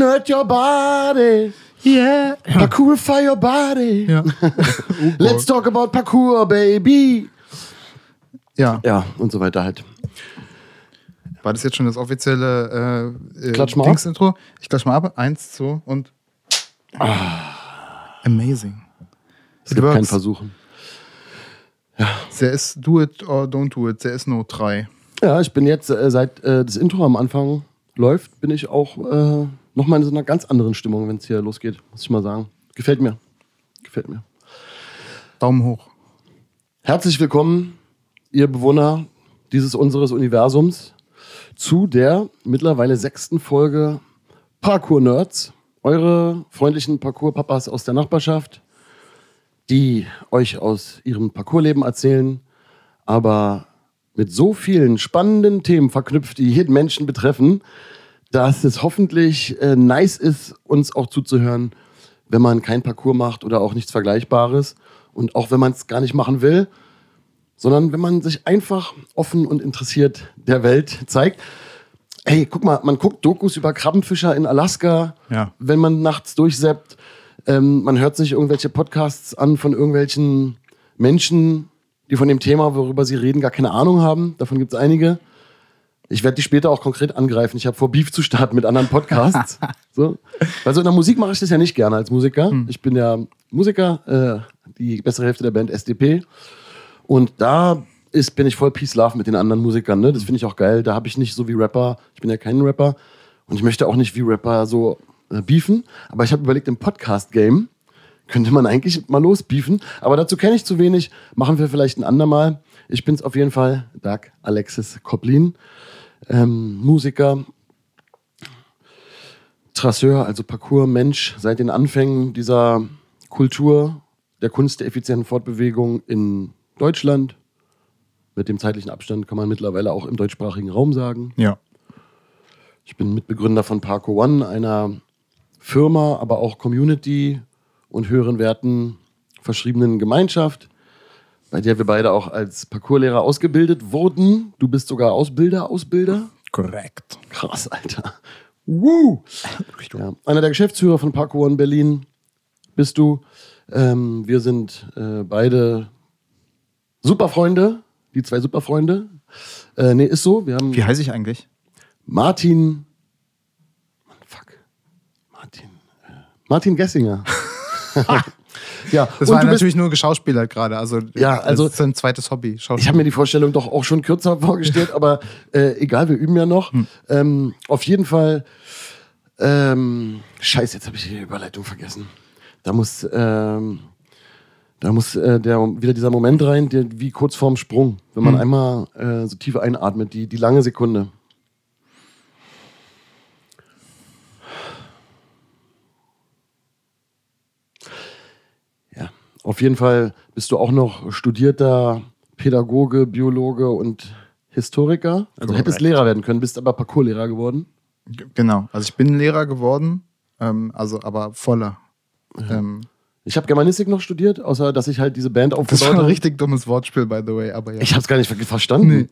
Parkour nerd your body. Yeah. Parkourify your body. Ja. Let's talk about Parkour, baby. ja. Ja, und so weiter halt. War das jetzt schon das offizielle äh, äh, Klatsch mal ab. Dings-Intro? Ich klatsch mal ab. Eins, zwei und. Amazing. Es gibt keinen works. Versuchen. There is do it or don't do it. There is no try. Ja, ich bin jetzt, äh, seit äh, das Intro am Anfang läuft, bin ich auch äh, nochmal in so einer ganz anderen Stimmung, wenn es hier losgeht, muss ich mal sagen. Gefällt mir. Gefällt mir. Daumen hoch. Herzlich willkommen, ihr Bewohner dieses unseres Universums, zu der mittlerweile sechsten Folge Parkour Nerds. Eure freundlichen Parkour-Papas aus der Nachbarschaft, die euch aus ihrem Parkourleben erzählen, aber mit so vielen spannenden Themen verknüpft, die jeden Menschen betreffen, dass es hoffentlich äh, nice ist, uns auch zuzuhören, wenn man kein Parcours macht oder auch nichts Vergleichbares. Und auch wenn man es gar nicht machen will, sondern wenn man sich einfach offen und interessiert der Welt zeigt. Hey, guck mal, man guckt Dokus über Krabbenfischer in Alaska, Ja. wenn man nachts durchseppt. Ähm, man hört sich irgendwelche Podcasts an von irgendwelchen Menschen, die von dem Thema, worüber sie reden, gar keine Ahnung haben. Davon gibt es einige. Ich werde die später auch konkret angreifen. Ich habe vor, Beef zu starten mit anderen Podcasts. so. Weil so in der Musik mache ich das ja nicht gerne als Musiker. Ich bin ja Musiker, äh, die bessere Hälfte der Band SDP. Und da ist, bin ich voll Peace Love mit den anderen Musikern. Ne? Das finde ich auch geil. Da habe ich nicht so wie Rapper, ich bin ja kein Rapper und ich möchte auch nicht wie Rapper so äh, beefen. Aber ich habe überlegt, im Podcast-Game könnte man eigentlich mal losbeefen. Aber dazu kenne ich zu wenig. Machen wir vielleicht ein andermal. Ich bin's auf jeden Fall, Doug Alexis Koplin, ähm, Musiker, Trasseur, also Parcours-Mensch seit den Anfängen dieser Kultur der Kunst der effizienten Fortbewegung in Deutschland. Mit dem zeitlichen Abstand kann man mittlerweile auch im deutschsprachigen Raum sagen. Ja. Ich bin Mitbegründer von Parkour One, einer Firma, aber auch Community und höheren Werten verschriebenen Gemeinschaft, bei der wir beide auch als Parkourlehrer ausgebildet wurden. Du bist sogar Ausbilder, Ausbilder. Korrekt. Krass, Alter. Woo! Ja, einer der Geschäftsführer von Parkour in Berlin bist du. Ähm, wir sind äh, beide Superfreunde, die zwei Superfreunde. Äh, nee, ist so. Wir haben Wie heiße ich eigentlich? Martin. Mann, fuck. Martin. Äh, Martin Gessinger. ja, Das und war natürlich nur geschauspielert gerade. Also, Ja, also- das ist ein zweites Hobby. ich habe mir die Vorstellung doch auch schon kürzer vorgestellt, aber äh, egal, wir üben ja noch. Ähm, auf jeden Fall. Ähm, scheiße, jetzt habe ich die Überleitung vergessen. Da muss, ähm, da muss äh, der, wieder dieser Moment rein, der, wie kurz vorm Sprung, wenn man einmal äh, so tief einatmet, die, die lange Sekunde. Ja, auf jeden Fall bist du auch noch studierter Pädagoge, Biologe und Historiker. Also hättest Korrekt. Lehrer werden können, bist aber Parkourlehrer geworden. Genau. Also ich bin Lehrer geworden, ähm, also aber voller. Ähm, Ich habe Germanistik noch studiert, außer dass ich halt diese Band das aufgebaut war ein habe. richtig dummes Wortspiel, by the way. Aber ja. Ich habe es gar nicht ver verstanden. Nee.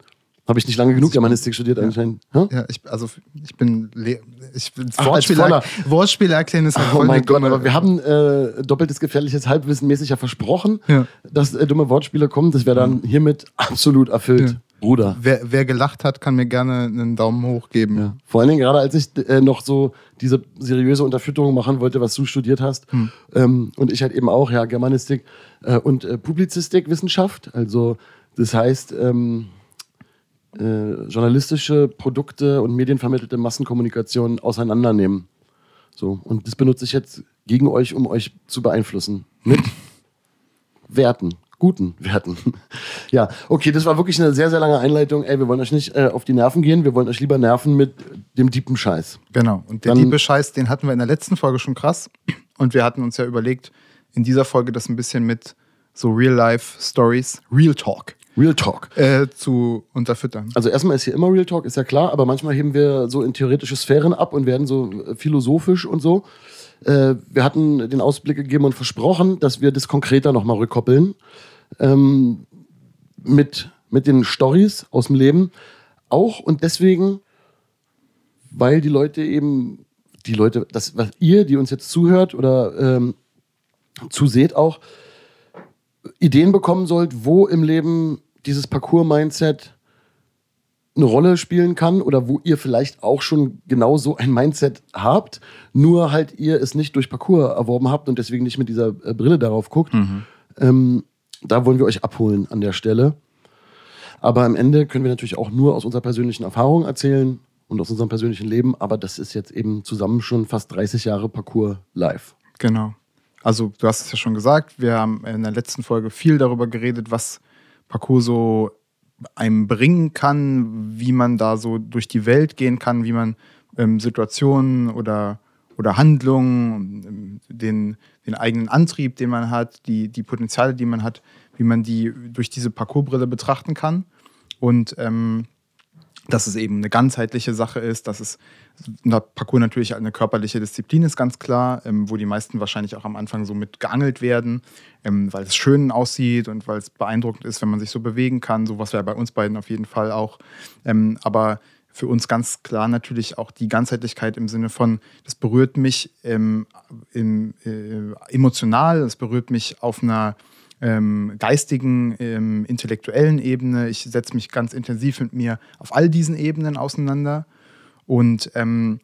Habe ich nicht lange genug Germanistik studiert anscheinend. Hä? ja, ich, also ich bin Le ich bin Ach, als Wortspiele, voller. Wortspiele erklären ist halt Oh mein Gott, aber wir haben äh, doppeltes gefährliches Halbwissen mäßig ja versprochen, Ja. dass äh, dumme Wortspiele kommen. Das wäre dann hiermit absolut erfüllt, Ja. Bruder. wer, wer gelacht hat, kann mir gerne einen Daumen hoch geben. Ja. Vor allen Dingen gerade als ich äh, noch so diese seriöse Unterfütterung machen wollte, was du studiert hast. Ähm, und ich halt eben auch, ja, Germanistik äh, und äh, Publizistik, Wissenschaft. Also das heißt, ähm, äh, journalistische Produkte und medienvermittelte Massenkommunikation auseinandernehmen. So, und das benutze ich jetzt gegen euch, um euch zu beeinflussen. Mit Werten. Guten Werten. ja, okay, das war wirklich eine sehr, sehr lange Einleitung. Ey, wir wollen euch nicht äh, auf die Nerven gehen, wir wollen euch lieber nerven mit dem tiefen Scheiß. Genau. Und der Dann- liebe Scheiß, den hatten wir in der letzten Folge schon krass. Und wir hatten uns ja überlegt, in dieser Folge das ein bisschen mit so Real-Life-Stories, Real Talk, Real Talk. äh, zu unterfüttern. Also erstmal ist hier immer Real Talk, ist ja klar, aber manchmal heben wir so in theoretische Sphären ab und werden so äh, philosophisch und so. Äh, wir hatten den Ausblick gegeben und versprochen, dass wir das konkreter nochmal rückkoppeln. Ähm, mit, mit den Stories aus dem Leben. auch und deswegen, weil die Leute eben, die Leute, das, was ihr, die uns jetzt zuhört oder ähm, zuseht auch, Ideen bekommen sollt, wo im Leben dieses Parcours-Mindset eine Rolle spielen kann oder wo ihr vielleicht auch schon genau so ein Mindset habt, nur halt ihr es nicht durch Parcours erworben habt und deswegen nicht mit dieser äh, Brille darauf guckt. Mhm. Ähm, da wollen wir euch abholen an der Stelle. Aber am Ende können wir natürlich auch nur aus unserer persönlichen Erfahrung erzählen und aus unserem persönlichen Leben. Aber das ist jetzt eben zusammen schon fast 30 Jahre Parcours live. Genau. Also du hast es ja schon gesagt, wir haben in der letzten Folge viel darüber geredet, was Parcours so einem bringen kann, wie man da so durch die Welt gehen kann, wie man ähm, Situationen oder, oder Handlungen, ähm, den, den eigenen Antrieb, den man hat, die, die Potenziale, die man hat, wie man die durch diese Parcoursbrille betrachten kann. Und ähm, dass es eben eine ganzheitliche Sache ist, dass es Parcours natürlich eine körperliche Disziplin ist, ganz klar, ähm, wo die meisten wahrscheinlich auch am Anfang so mit geangelt werden, ähm, weil es schön aussieht und weil es beeindruckend ist, wenn man sich so bewegen kann. So was wäre bei uns beiden auf jeden Fall auch. Ähm, aber für uns ganz klar natürlich auch die Ganzheitlichkeit im Sinne von, das berührt mich ähm, im, äh, emotional, es berührt mich auf einer ähm, geistigen, ähm, intellektuellen Ebene. Ich setze mich ganz intensiv mit mir auf all diesen Ebenen auseinander. Und ähm,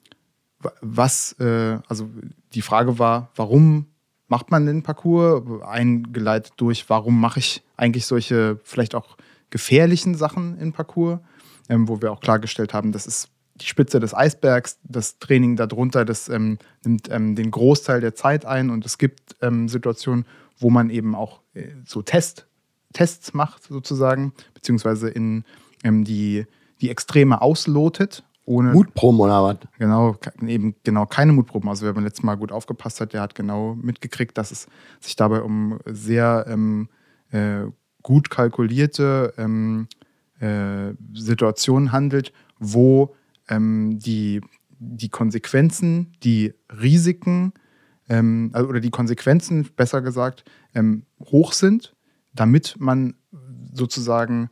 was, äh, also die Frage war, warum macht man den Parcours? Eingeleitet durch, warum mache ich eigentlich solche vielleicht auch gefährlichen Sachen in Parcours, ähm, wo wir auch klargestellt haben, das ist die Spitze des Eisbergs, das Training darunter, das ähm, nimmt ähm, den Großteil der Zeit ein und es gibt ähm, Situationen, wo man eben auch so Test, Tests macht sozusagen, beziehungsweise in ähm, die, die Extreme auslotet. Ohne, Mutproben oder was? Genau, eben genau keine Mutproben. Also wer beim letzten Mal gut aufgepasst hat, der hat genau mitgekriegt, dass es sich dabei um sehr ähm, äh, gut kalkulierte ähm, äh, Situationen handelt, wo ähm, die, die Konsequenzen, die Risiken ähm, also, oder die Konsequenzen, besser gesagt, ähm, hoch sind, damit man sozusagen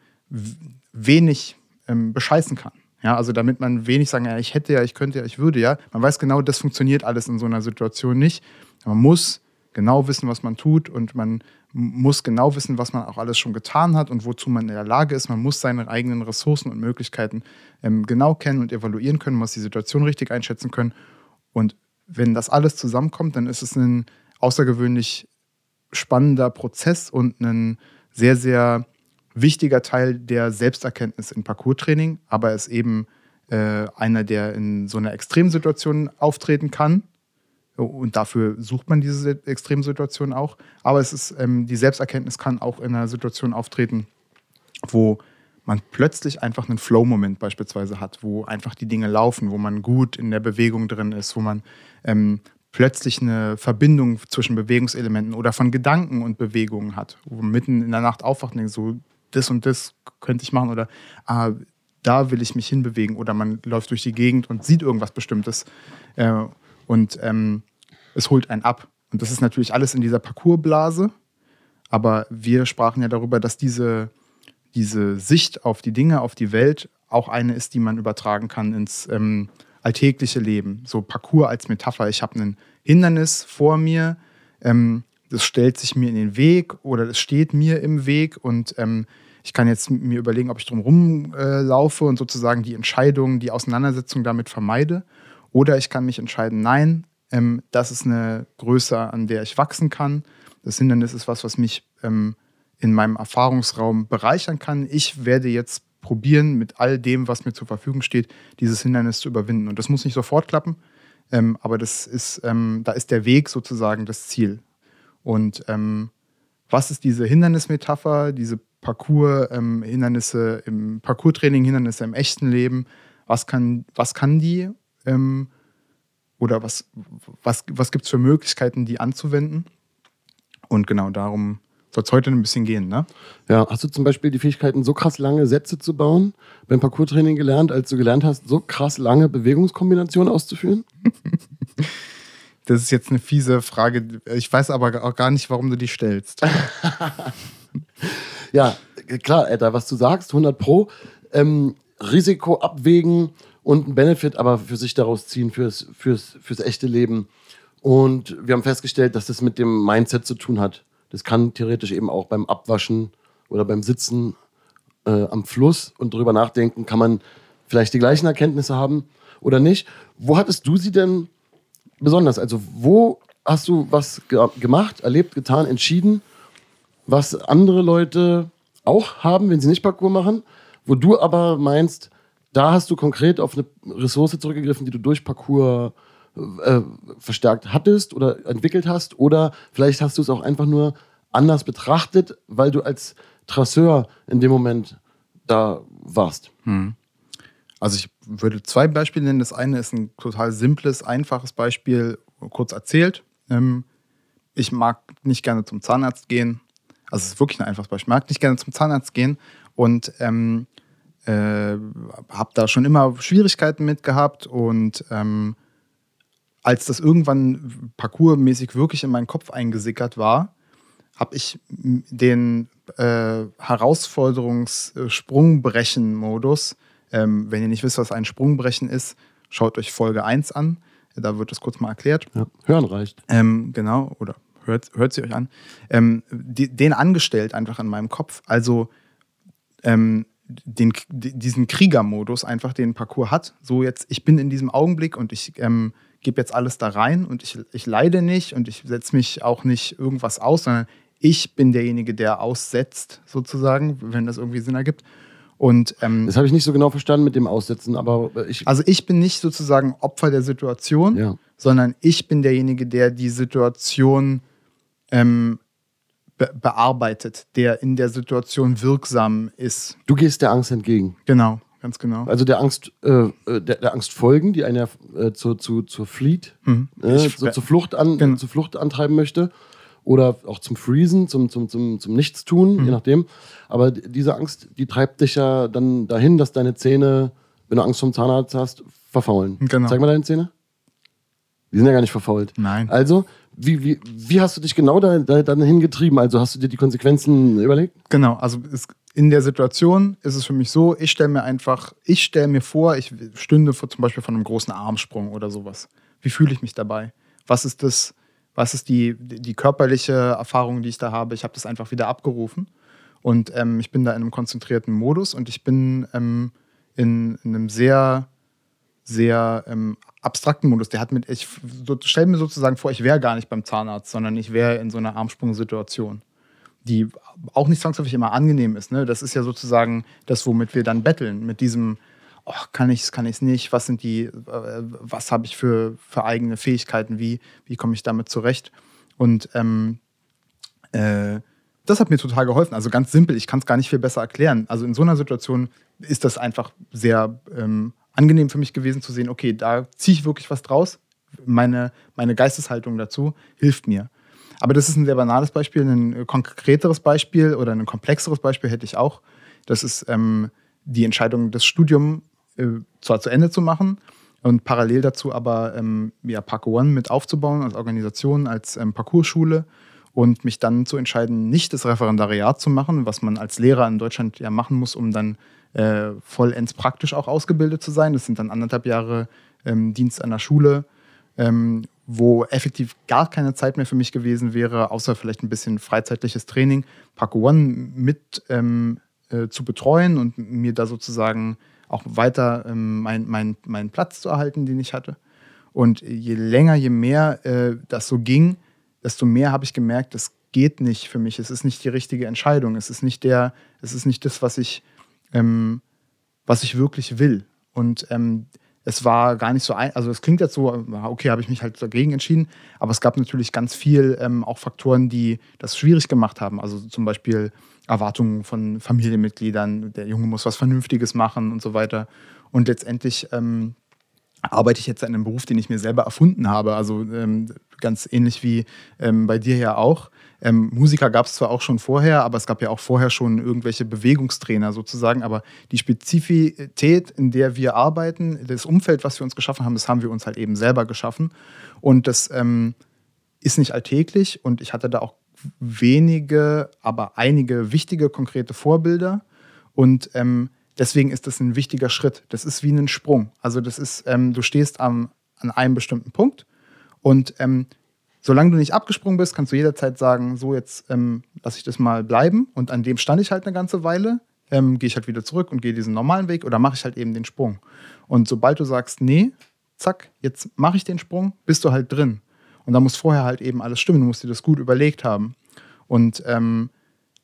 wenig ähm, bescheißen kann. Ja, also damit man wenig sagen, ja, ich hätte ja, ich könnte ja, ich würde ja. Man weiß genau, das funktioniert alles in so einer Situation nicht. Man muss genau wissen, was man tut und man muss genau wissen, was man auch alles schon getan hat und wozu man in der Lage ist. Man muss seine eigenen Ressourcen und Möglichkeiten ähm, genau kennen und evaluieren können, muss die Situation richtig einschätzen können. Und wenn das alles zusammenkommt, dann ist es ein außergewöhnlich spannender Prozess und ein sehr, sehr wichtiger Teil der Selbsterkenntnis im Parcours-Training, aber es eben äh, einer, der in so einer Extremsituation auftreten kann. Und dafür sucht man diese Extremsituation auch. Aber es ist, ähm, die Selbsterkenntnis kann auch in einer Situation auftreten, wo man plötzlich einfach einen Flow-Moment beispielsweise hat, wo einfach die Dinge laufen, wo man gut in der Bewegung drin ist, wo man ähm, plötzlich eine Verbindung zwischen Bewegungselementen oder von Gedanken und Bewegungen hat, wo man mitten in der Nacht aufwacht und denkt, so, das und das könnte ich machen oder ah, da will ich mich hinbewegen oder man läuft durch die Gegend und sieht irgendwas Bestimmtes äh, und ähm, es holt einen ab. Und das ist natürlich alles in dieser Parcoursblase, aber wir sprachen ja darüber, dass diese diese Sicht auf die Dinge, auf die Welt auch eine ist, die man übertragen kann ins ähm, alltägliche Leben. So Parcours als Metapher. Ich habe ein Hindernis vor mir, ähm, das stellt sich mir in den Weg oder es steht mir im Weg und ähm, ich kann jetzt mir überlegen, ob ich drum äh, laufe und sozusagen die Entscheidung, die Auseinandersetzung damit vermeide. Oder ich kann mich entscheiden, nein, ähm, das ist eine Größe, an der ich wachsen kann. Das Hindernis ist was, was mich ähm, in meinem Erfahrungsraum bereichern kann. Ich werde jetzt probieren, mit all dem, was mir zur Verfügung steht, dieses Hindernis zu überwinden. Und das muss nicht sofort klappen, ähm, aber das ist, ähm, da ist der Weg sozusagen das Ziel. Und ähm, was ist diese Hindernismetapher, diese Parcours-Hindernisse ähm, im Parcours-Training, Hindernisse im echten Leben? Was kann, was kann die? Ähm, oder was, was, was gibt es für Möglichkeiten, die anzuwenden? Und genau darum soll es heute ein bisschen gehen, ne? Ja, hast du zum Beispiel die Fähigkeiten, so krass lange Sätze zu bauen, beim Parcours-Training gelernt, als du gelernt hast, so krass lange Bewegungskombinationen auszuführen? das ist jetzt eine fiese Frage. Ich weiß aber auch gar nicht, warum du die stellst. ja, klar, Edda, was du sagst, 100 Pro. Ähm, Risiko abwägen und einen Benefit aber für sich daraus ziehen, fürs, fürs, fürs echte Leben. Und wir haben festgestellt, dass das mit dem Mindset zu tun hat. Das kann theoretisch eben auch beim Abwaschen oder beim Sitzen äh, am Fluss und drüber nachdenken, kann man vielleicht die gleichen Erkenntnisse haben oder nicht. Wo hattest du sie denn besonders? Also wo hast du was ge gemacht, erlebt, getan, entschieden, was andere Leute auch haben, wenn sie nicht Parcours machen, wo du aber meinst, da hast du konkret auf eine Ressource zurückgegriffen, die du durch Parcours äh, verstärkt hattest oder entwickelt hast, oder vielleicht hast du es auch einfach nur anders betrachtet, weil du als Trasseur in dem Moment da warst. Hm. Also ich würde zwei Beispiele nennen. Das eine ist ein total simples, einfaches Beispiel, kurz erzählt. Ähm, ich mag nicht gerne zum Zahnarzt gehen. Also es ist wirklich ein einfaches Beispiel. Ich mag nicht gerne zum Zahnarzt gehen und ähm, äh, habe da schon immer Schwierigkeiten mit gehabt und ähm, als das irgendwann parkourmäßig wirklich in meinen Kopf eingesickert war, habe ich den äh, Herausforderungs-Sprungbrechen-Modus, ähm, wenn ihr nicht wisst, was ein Sprungbrechen ist, schaut euch Folge 1 an. Da wird das kurz mal erklärt. Ja, hören reicht. Ähm, genau, oder hört, hört sie euch an. Ähm, die, den angestellt einfach in meinem Kopf. Also ähm, den, diesen Kriegermodus einfach, den Parcours hat. So jetzt, ich bin in diesem Augenblick und ich ähm, gebe jetzt alles da rein und ich, ich leide nicht und ich setze mich auch nicht irgendwas aus, sondern ich bin derjenige, der aussetzt, sozusagen, wenn das irgendwie Sinn ergibt. Und, ähm, das habe ich nicht so genau verstanden mit dem Aussetzen, aber ich. Also ich bin nicht sozusagen Opfer der Situation, ja. sondern ich bin derjenige, der die Situation ähm, be bearbeitet, der in der Situation wirksam ist. Du gehst der Angst entgegen. Genau, ganz genau. Also der Angst, äh, äh der, der, Angst folgen, die einen ja äh, zu, zu, zur Fleet, mhm. äh, so, zur, Flucht an, genau. zur Flucht antreiben möchte oder auch zum Freezen, zum, zum, zum, zum Nichtstun, mhm. je nachdem. Aber diese Angst, die treibt dich ja dann dahin, dass deine Zähne, wenn du Angst vom Zahnarzt hast, verfaulen. Genau. Zeig mal deine Zähne. Die sind ja gar nicht verfault. Nein. Also, wie, wie, wie hast du dich genau da, da, dahin getrieben? Also hast du dir die Konsequenzen überlegt? Genau, also es, in der Situation ist es für mich so, ich stelle mir einfach, ich stelle mir vor, ich stünde vor, zum Beispiel von einem großen Armsprung oder sowas. Wie fühle ich mich dabei? Was ist das, was ist die, die körperliche Erfahrung, die ich da habe. Ich habe das einfach wieder abgerufen und ähm, ich bin da in einem konzentrierten Modus und ich bin ähm, in, in, einem sehr, sehr ähm, abstrakten Modus. Der hat mit, ich so, stelle mir sozusagen vor, ich wäre gar nicht beim Zahnarzt, sondern ich wäre in so einer Armsprungsituation, die auch nicht zwangsläufig immer angenehm ist. Ne? Das ist ja sozusagen das, womit wir dann betteln, mit diesem oh, kann ich es, kann ich es nicht, was sind die, äh, was habe ich für, für eigene Fähigkeiten, wie, wie komme ich damit zurecht? Und ähm, äh, das hat mir total geholfen. Also ganz simpel, ich kann es gar nicht viel besser erklären. Also in so einer Situation ist das einfach sehr ähm, angenehm für mich gewesen zu sehen, okay, da ziehe ich wirklich was draus. Meine, meine Geisteshaltung dazu hilft mir. Aber das ist ein sehr banales Beispiel. Ein konkreteres Beispiel oder ein komplexeres Beispiel hätte ich auch. Das ist ähm, die Entscheidung, das Studium äh, zwar zu Ende zu machen und parallel dazu aber ähm, ja, Parkour One mit aufzubauen als Organisation, als ähm, Parcourschule und mich dann zu entscheiden, nicht das Referendariat zu machen, was man als Lehrer in Deutschland ja machen muss, um dann äh, vollends praktisch auch ausgebildet zu sein. Das sind dann anderthalb Jahre ähm, Dienst an der Schule, ähm, wo effektiv gar keine Zeit mehr für mich gewesen wäre, außer vielleicht ein bisschen freizeitliches Training, Parkour One mit ähm, äh, zu betreuen und mir da sozusagen auch weiter ähm, meinen mein, mein Platz zu erhalten, den ich hatte. Und je länger, je mehr äh, das so ging, desto mehr habe ich gemerkt, das geht nicht für mich. Es ist nicht die richtige Entscheidung. Es ist nicht der, es ist nicht das, was ich, ähm, was ich wirklich will. Und ähm, es war gar nicht so ein, also es klingt jetzt so, okay, habe ich mich halt dagegen entschieden, aber es gab natürlich ganz viel ähm, auch Faktoren, die das schwierig gemacht haben. Also zum Beispiel Erwartungen von Familienmitgliedern, der Junge muss was Vernünftiges machen und so weiter. Und letztendlich ähm, arbeite ich jetzt in einem Beruf, den ich mir selber erfunden habe. Also ähm, ganz ähnlich wie ähm, bei dir ja auch. Ähm, Musiker gab es zwar auch schon vorher, aber es gab ja auch vorher schon irgendwelche Bewegungstrainer sozusagen. Aber die Spezifität, in der wir arbeiten, das Umfeld, was wir uns geschaffen haben, das haben wir uns halt eben selber geschaffen. Und das ähm, ist nicht alltäglich. Und ich hatte da auch wenige, aber einige wichtige, konkrete Vorbilder. Und ähm, deswegen ist das ein wichtiger Schritt. Das ist wie ein Sprung. Also das ist, ähm, du stehst am, an einem bestimmten Punkt und ähm, solange du nicht abgesprungen bist, kannst du jederzeit sagen, so jetzt ähm, lasse ich das mal bleiben und an dem stand ich halt eine ganze Weile, ähm, gehe ich halt wieder zurück und gehe diesen normalen Weg oder mache ich halt eben den Sprung. Und sobald du sagst, nee, zack, jetzt mache ich den Sprung, bist du halt drin. Und da muss vorher halt eben alles stimmen, du musst dir das gut überlegt haben. Und ähm,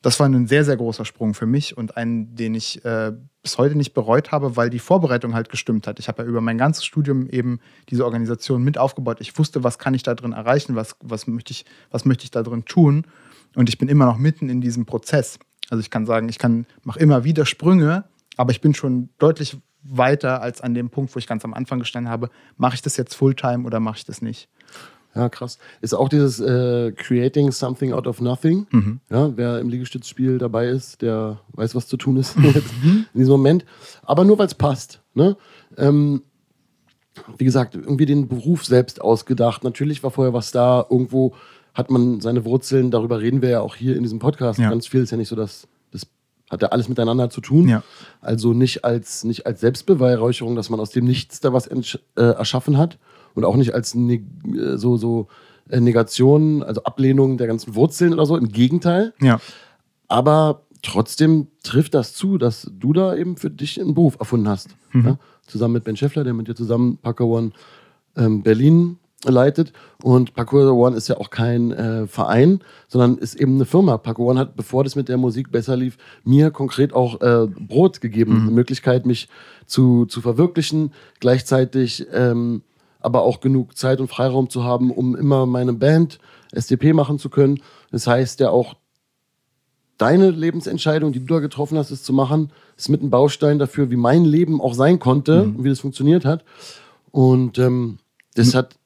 das war ein sehr, sehr großer Sprung für mich und einen, den ich äh, bis heute nicht bereut habe, weil die Vorbereitung halt gestimmt hat. Ich habe ja über mein ganzes Studium eben diese Organisation mit aufgebaut. Ich wusste, was kann ich da drin erreichen, was, was, möchte, ich, was möchte ich da drin tun. Und ich bin immer noch mitten in diesem Prozess. Also ich kann sagen, ich kann, mache immer wieder Sprünge, aber ich bin schon deutlich weiter als an dem Punkt, wo ich ganz am Anfang gestanden habe, mache ich das jetzt Fulltime oder mache ich das nicht? Ja, krass. Ist auch dieses äh, Creating Something Out of Nothing. Mhm. Ja, wer im Liegestützspiel dabei ist, der weiß, was zu tun ist mhm. in diesem Moment. Aber nur, weil es passt. Ne? Ähm, wie gesagt, irgendwie den Beruf selbst ausgedacht. Natürlich war vorher was da. Irgendwo hat man seine Wurzeln. Darüber reden wir ja auch hier in diesem Podcast. Ja. Ganz viel ist ja nicht so, dass das hat ja alles miteinander zu tun. Ja. Also nicht als, nicht als Selbstbeweihräucherung, dass man aus dem Nichts da was äh, erschaffen hat und auch nicht als ne so, so äh, Negation, also Ablehnung der ganzen Wurzeln oder so. Im Gegenteil. Ja. Aber trotzdem trifft das zu, dass du da eben für dich einen Beruf erfunden hast. Mhm. Ja? Zusammen mit Ben Scheffler, der mit dir zusammen Parker One ähm, Berlin leitet. Und Parkour One ist ja auch kein äh, Verein, sondern ist eben eine Firma. Parkour One hat, bevor das mit der Musik besser lief, mir konkret auch äh, Brot gegeben, mhm. eine Möglichkeit, mich zu, zu verwirklichen, gleichzeitig ähm, aber auch genug Zeit und Freiraum zu haben, um immer meine Band SDP machen zu können. Das heißt ja auch, deine Lebensentscheidung, die du da getroffen hast, es zu machen, ist mit ein Baustein dafür, wie mein Leben auch sein konnte mhm. und wie das funktioniert hat. Und ähm, das hat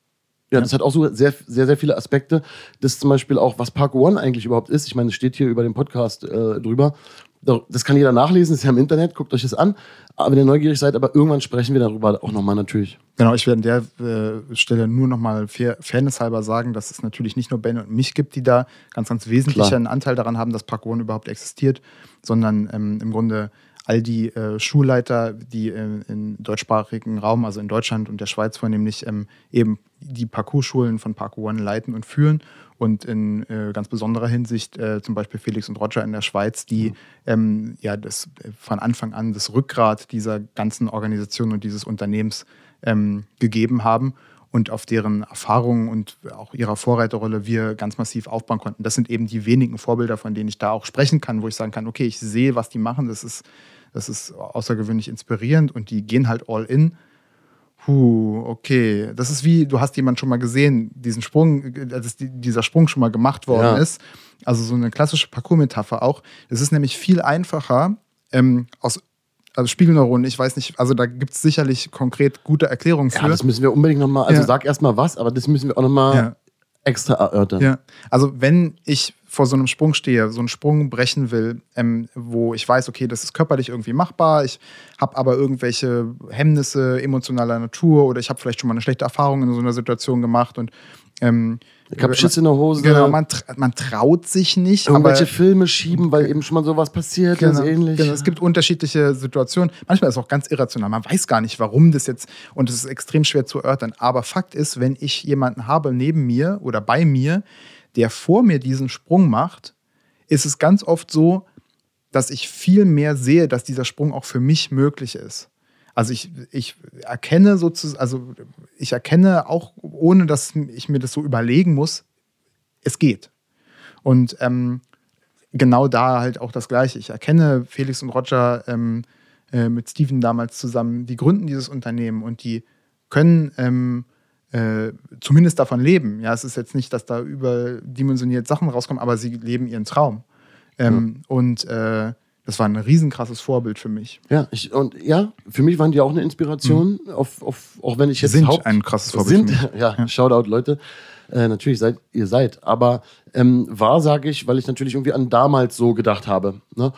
ja, das hat auch so sehr, sehr, sehr viele Aspekte. Das zum Beispiel auch, was Park One eigentlich überhaupt ist. Ich meine, es steht hier über den Podcast äh, drüber. Das kann jeder nachlesen, ist ja im Internet, guckt euch das an. Aber wenn ihr neugierig seid, aber irgendwann sprechen wir darüber auch nochmal natürlich. Genau, ich werde an der äh, Stelle nur nochmal fairnesshalber sagen, dass es natürlich nicht nur Ben und mich gibt, die da ganz, ganz wesentlich einen Anteil daran haben, dass Park One überhaupt existiert, sondern ähm, im Grunde all die äh, Schulleiter, die äh, im deutschsprachigen Raum, also in Deutschland und der Schweiz vornehmlich, ähm, eben die Parcours-Schulen von Parkour One leiten und führen. Und in äh, ganz besonderer Hinsicht äh, zum Beispiel Felix und Roger in der Schweiz, die mhm. ähm, ja das äh, von Anfang an das Rückgrat dieser ganzen Organisation und dieses Unternehmens ähm, gegeben haben und auf deren Erfahrungen und auch ihrer Vorreiterrolle wir ganz massiv aufbauen konnten. Das sind eben die wenigen Vorbilder, von denen ich da auch sprechen kann, wo ich sagen kann, okay, ich sehe, was die machen, das ist, das ist außergewöhnlich inspirierend und die gehen halt all in. Puh, okay. Das ist wie, du hast jemanden schon mal gesehen, diesen Sprung, als dieser Sprung schon mal gemacht worden ja. ist. Also so eine klassische Parcours-Metapher auch. Es ist nämlich viel einfacher, ähm, aus also Spiegelneuronen, ich weiß nicht, also da gibt es sicherlich konkret gute Erklärungen für. Ja, das müssen wir unbedingt nochmal, also ja. sag erstmal was, aber das müssen wir auch nochmal ja. extra erörtern. Ja, also wenn ich vor so einem Sprung stehe, so einen Sprung brechen will, ähm, wo ich weiß, okay, das ist körperlich irgendwie machbar, ich habe aber irgendwelche Hemmnisse emotionaler Natur oder ich habe vielleicht schon mal eine schlechte Erfahrung in so einer Situation gemacht und ähm, ich habe Schiss in der Hose. Genau, man, man traut sich nicht. Irgendwelche Filme schieben, weil eben schon mal sowas passiert, genau, ganz ähnlich. Genau, es gibt unterschiedliche Situationen. Manchmal ist es auch ganz irrational. Man weiß gar nicht, warum das jetzt, und es ist extrem schwer zu erörtern. Aber Fakt ist, wenn ich jemanden habe neben mir oder bei mir, der vor mir diesen Sprung macht, ist es ganz oft so, dass ich viel mehr sehe, dass dieser Sprung auch für mich möglich ist. Also ich, ich erkenne sozusagen, also ich erkenne auch, ohne dass ich mir das so überlegen muss, es geht. Und ähm, genau da halt auch das Gleiche. Ich erkenne Felix und Roger ähm, äh, mit Steven damals zusammen, die gründen dieses Unternehmen und die können ähm, äh, zumindest davon leben. Ja, es ist jetzt nicht, dass da überdimensioniert Sachen rauskommen, aber sie leben ihren Traum. Mhm. Und äh, das war ein riesenkrasses Vorbild für mich. Ja, ich, und ja, für mich waren die auch eine Inspiration, mhm. auf, auf, auch wenn ich jetzt sind Haupt, ein krasses Vorbild. Sind, ja, ja, Shoutout, Leute. Äh, natürlich seid ihr seid, aber ähm, war, sage ich, weil ich natürlich irgendwie an damals so gedacht habe. Ne?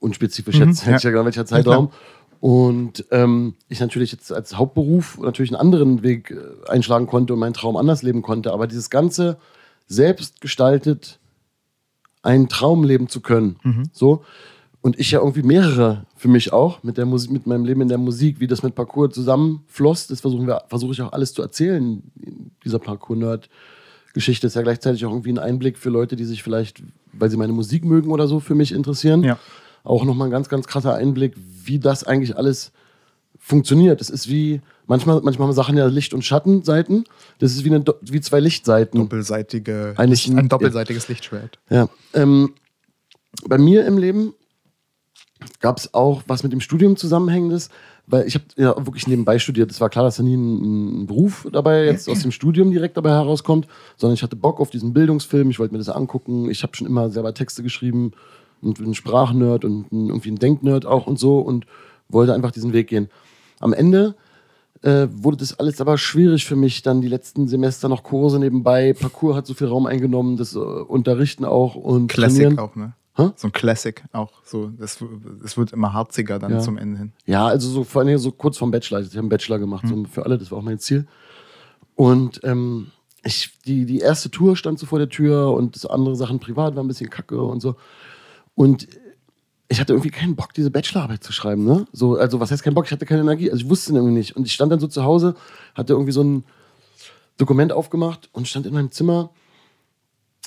Unspezifisch mhm, jetzt, ja. ja welcher Zeitraum. Ja, und ähm, ich natürlich jetzt als Hauptberuf natürlich einen anderen Weg äh, einschlagen konnte und meinen Traum anders leben konnte. Aber dieses Ganze selbst gestaltet einen Traum leben zu können. Mhm. So. und ich ja irgendwie mehrere für mich auch mit der Musik, mit meinem Leben in der Musik, wie das mit Parcours zusammenfloss, das versuchen wir, versuche ich auch alles zu erzählen. Dieser Parcours-Nerd-Geschichte ist ja gleichzeitig auch irgendwie ein Einblick für Leute, die sich vielleicht, weil sie meine Musik mögen oder so, für mich interessieren. Ja. Auch nochmal ein ganz, ganz krasser Einblick, wie das eigentlich alles funktioniert. Es ist wie, manchmal, manchmal haben Sachen ja Licht- und Schattenseiten. Das ist wie, eine, wie zwei Lichtseiten. Doppelseitige, Eigentlich ein ein- doppelseitiges Lichtschwert. Ja. Ähm, bei mir im Leben gab es auch was mit dem Studium zusammenhängendes, weil ich habe ja wirklich nebenbei studiert. Es war klar, dass da nie ein, ein Beruf dabei jetzt aus dem Studium direkt dabei herauskommt, sondern ich hatte Bock auf diesen Bildungsfilm. Ich wollte mir das angucken. Ich habe schon immer selber Texte geschrieben und bin ein Sprachnerd und ein, irgendwie ein Denknerd auch und so und wollte einfach diesen Weg gehen. Am Ende äh, wurde das alles aber schwierig für mich, dann die letzten Semester noch Kurse nebenbei. Parcours hat so viel Raum eingenommen, das äh, Unterrichten auch und Classic Trainieren. auch, ne? Hä? So ein Classic auch. So, das, es wird immer harziger dann Ja. zum Ende hin. Ja, also so vor allem so kurz vorm Bachelor. Ich habe einen Bachelor gemacht, so für alle, das war auch mein Ziel. Und ähm, ich, die, die erste Tour stand so vor der Tür und andere Sachen privat war ein bisschen kacke und so. Und ich hatte irgendwie keinen Bock, diese Bachelorarbeit zu schreiben. Ne? So, also, was heißt keinen Bock? Ich hatte keine Energie. Also, ich wusste irgendwie nicht. Und ich stand dann so zu Hause, hatte irgendwie so ein Dokument aufgemacht und stand in meinem Zimmer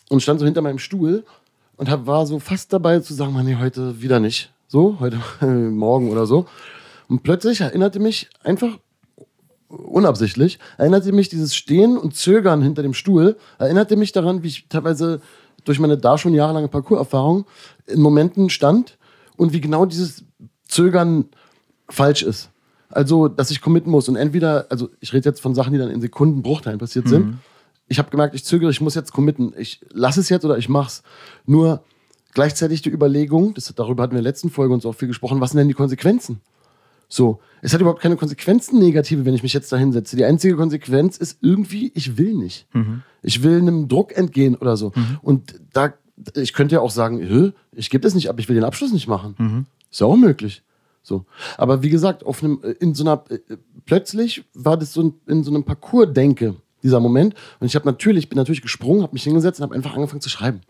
und stand so hinter meinem Stuhl und hab, war so fast dabei zu sagen, Mann, nee, heute wieder nicht. So, heute, morgen oder so. Und plötzlich erinnerte mich einfach unabsichtlich, erinnerte mich dieses Stehen und Zögern hinter dem Stuhl, erinnerte mich daran, wie ich teilweise durch meine da schon jahrelange Parcours-Erfahrung in Momenten stand und wie genau dieses Zögern falsch ist. Also, dass ich committen muss und entweder, also ich rede jetzt von Sachen, die dann in Sekundenbruchteilen passiert sind. Ich habe gemerkt, ich zögere, ich muss jetzt committen. Ich lasse es jetzt oder ich mach's. Nur gleichzeitig die Überlegung, das, darüber hatten wir in der letzten Folge uns auch viel gesprochen, was sind denn die Konsequenzen? So, es hat überhaupt keine Konsequenzen negative, wenn ich mich jetzt da hinsetze. Die einzige Konsequenz ist irgendwie, ich will nicht. Ich will einem Druck entgehen oder so. Und da, ich könnte ja auch sagen, "Hö, ich gebe das nicht ab, ich will den Abschluss nicht machen. Ist ja auch möglich. So. Aber wie gesagt, auf einem, äh, in so einer, äh, plötzlich war das so ein, in so einem Parcours-Denke, dieser Moment. Und ich habe natürlich, bin natürlich gesprungen, habe mich hingesetzt und habe einfach angefangen zu schreiben.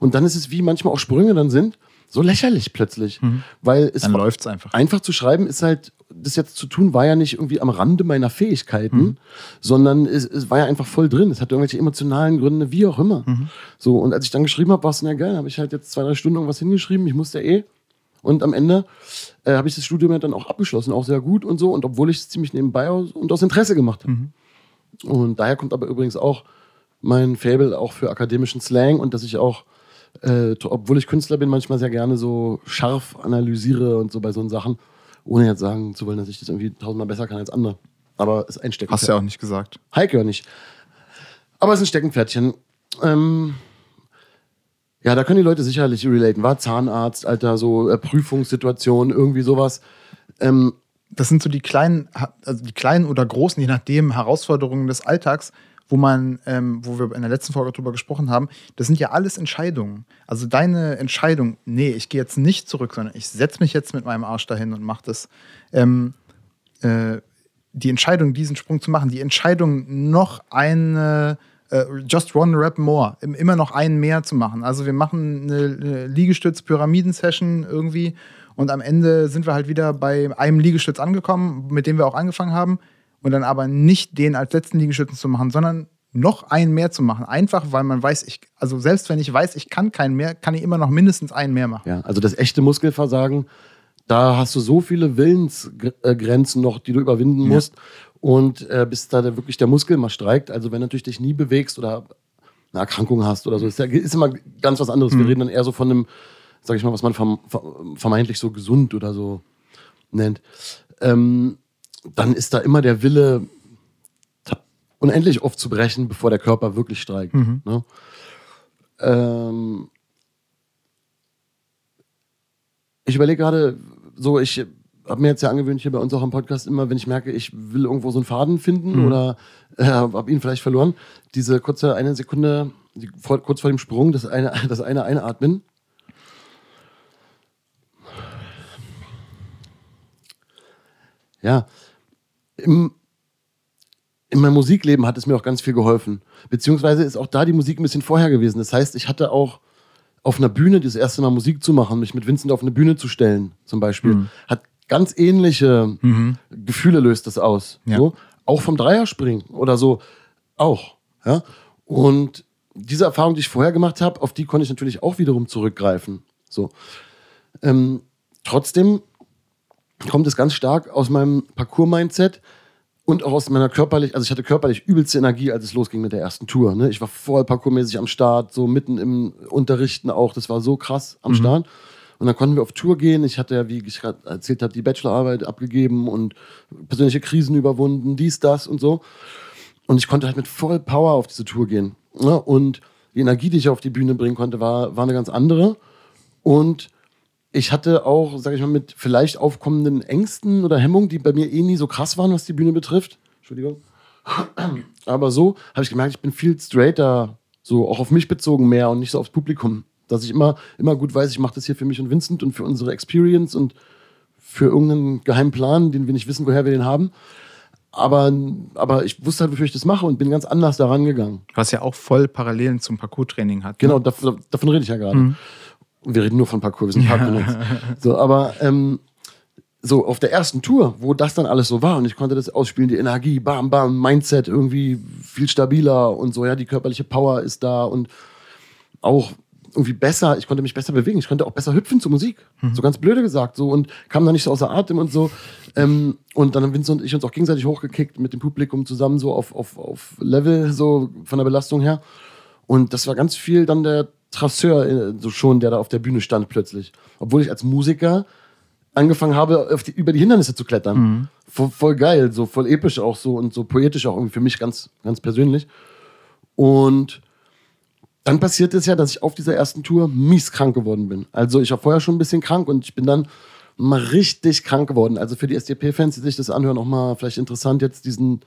Und dann ist es, wie manchmal auch Sprünge dann sind, so lächerlich plötzlich. Weil es Dann läuft's einfach. einfach zu schreiben ist halt, das jetzt zu tun, war ja nicht irgendwie am Rande meiner Fähigkeiten, sondern es, es war ja einfach voll drin. Es hatte irgendwelche emotionalen Gründe, wie auch immer. So, und als ich dann geschrieben habe, war es ja geil, habe ich halt jetzt zwei, drei Stunden irgendwas hingeschrieben, ich musste eh. Und am Ende äh, habe ich das Studium ja dann auch abgeschlossen, auch sehr gut und so. Und obwohl ich es ziemlich nebenbei aus, und aus Interesse gemacht habe. Und daher kommt aber übrigens auch mein Fable auch für akademischen Slang und dass ich auch, äh, obwohl ich Künstler bin, manchmal sehr gerne so scharf analysiere und so bei so Sachen, ohne jetzt sagen zu wollen, dass ich das irgendwie tausendmal besser kann als andere. Aber es ist ein Hast Steckenpferd. du ja auch nicht gesagt. Heike ja nicht. Aber es ist ein Steckenpferdchen. Ähm, ja, da können die Leute sicherlich relaten. War Zahnarzt, Alter, so äh, Prüfungssituation, irgendwie sowas. Ähm, Das sind so die kleinen, also die kleinen oder großen, je nachdem, Herausforderungen des Alltags, wo man, ähm, wo wir in der letzten Folge drüber gesprochen haben, das sind ja alles Entscheidungen. Also deine Entscheidung, nee, ich gehe jetzt nicht zurück, sondern ich setze mich jetzt mit meinem Arsch dahin und mache das. Ähm, äh, die Entscheidung, diesen Sprung zu machen, die Entscheidung, noch eine äh, Just One Rep More, im- immer noch einen mehr zu machen. Also wir machen eine, eine Liegestütz-Pyramiden-Session irgendwie und am Ende sind wir halt wieder bei einem Liegestütz angekommen, mit dem wir auch angefangen haben und dann aber nicht den als letzten Liegestützen zu machen, sondern noch einen mehr zu machen. Einfach, weil man weiß, ich, also selbst wenn ich weiß, ich kann keinen mehr, kann ich immer noch mindestens einen mehr machen. Ja, also das echte Muskelversagen, da hast du so viele Willensgrenzen noch, die du überwinden musst. Und äh, bis da wirklich der Muskel mal streikt. Also wenn du natürlich dich nie bewegst oder eine Erkrankung hast oder so, ist, ja, ist immer ganz was anderes. Wir reden dann eher so von einem, sag ich mal, was man verm- ver- vermeintlich so gesund oder so nennt. Ähm, dann ist da immer der Wille, unendlich oft zu brechen, bevor der Körper wirklich streikt. Ne? Ähm, ich überlege gerade, so, ich habe mir jetzt ja angewöhnt, hier bei uns auch am Podcast immer, wenn ich merke, ich will irgendwo so einen Faden finden oder äh, habe ihn vielleicht verloren, diese kurze eine Sekunde, die, vor, kurz vor dem Sprung, das eine, das eine Einatmen. Ja, im, in meinem Musikleben hat es mir auch ganz viel geholfen. Beziehungsweise ist auch da die Musik ein bisschen vorher gewesen. Das heißt, ich hatte auch auf einer Bühne das erste Mal Musik zu machen, mich mit Vincent auf eine Bühne zu stellen, zum Beispiel, Mhm. hat ganz ähnliche Gefühle löst das aus. Ja. So. Auch vom Dreierspringen oder so auch. Ja? Und diese Erfahrung, die ich vorher gemacht habe, auf die konnte ich natürlich auch wiederum zurückgreifen. So. Ähm, trotzdem kommt es ganz stark aus meinem Parcours-Mindset und auch aus meiner körperlich, also ich hatte körperlich übelste Energie, als es losging mit der ersten Tour. Ne? Ich war voll parkourmäßig am Start, so mitten im Unterrichten auch. Das war so krass am Start. Und dann konnten wir auf Tour gehen. Ich hatte ja, wie ich gerade erzählt habe, die Bachelorarbeit abgegeben und persönliche Krisen überwunden, dies, das und so. Und ich konnte halt mit voll Power auf diese Tour gehen. Ne? Und die Energie, die ich auf die Bühne bringen konnte, war, war eine ganz andere. Und ich hatte auch, sag ich mal, mit vielleicht aufkommenden Ängsten oder Hemmungen, die bei mir eh nie so krass waren, was die Bühne betrifft. Entschuldigung. Aber so habe ich gemerkt, ich bin viel straighter, so auch auf mich bezogen mehr und nicht so aufs Publikum. Dass ich immer, immer gut weiß, ich mache das hier für mich und Vincent und für unsere Experience und für irgendeinen geheimen Plan, den wir nicht wissen, woher wir den haben. Aber, aber ich wusste halt, wofür ich das mache und bin ganz anders daran gegangen. Was ja auch voll Parallelen zum Parcours-Training hat. Genau, Ne? davon, davon rede ich ja gerade. Und wir reden nur von Parcours, wir sind Parkour So, aber ähm, so auf der ersten Tour, wo das dann alles so war und ich konnte das ausspielen, die Energie, bam, bam, Mindset irgendwie viel stabiler und so, ja, die körperliche Power ist da und auch irgendwie besser, ich konnte mich besser bewegen, ich konnte auch besser hüpfen zur Musik. So ganz blöde gesagt, so und kam da nicht so außer Atem und so. Ähm, und dann haben Vincent und ich uns auch gegenseitig hochgekickt mit dem Publikum zusammen, so auf, auf, auf Level, so von der Belastung her. Und das war ganz viel dann der Trasseur, äh, so schon, der da auf der Bühne stand plötzlich. Obwohl ich als Musiker angefangen habe, die, über die Hindernisse zu klettern. Voll, voll geil, so voll episch auch so und so poetisch auch irgendwie für mich ganz, ganz persönlich. Und dann passiert es ja, dass ich auf dieser ersten Tour mies krank geworden bin. Also ich war vorher schon ein bisschen krank und ich bin dann mal richtig krank geworden. Also für die SDP-Fans, die sich das anhören, auch mal vielleicht interessant, jetzt diesen,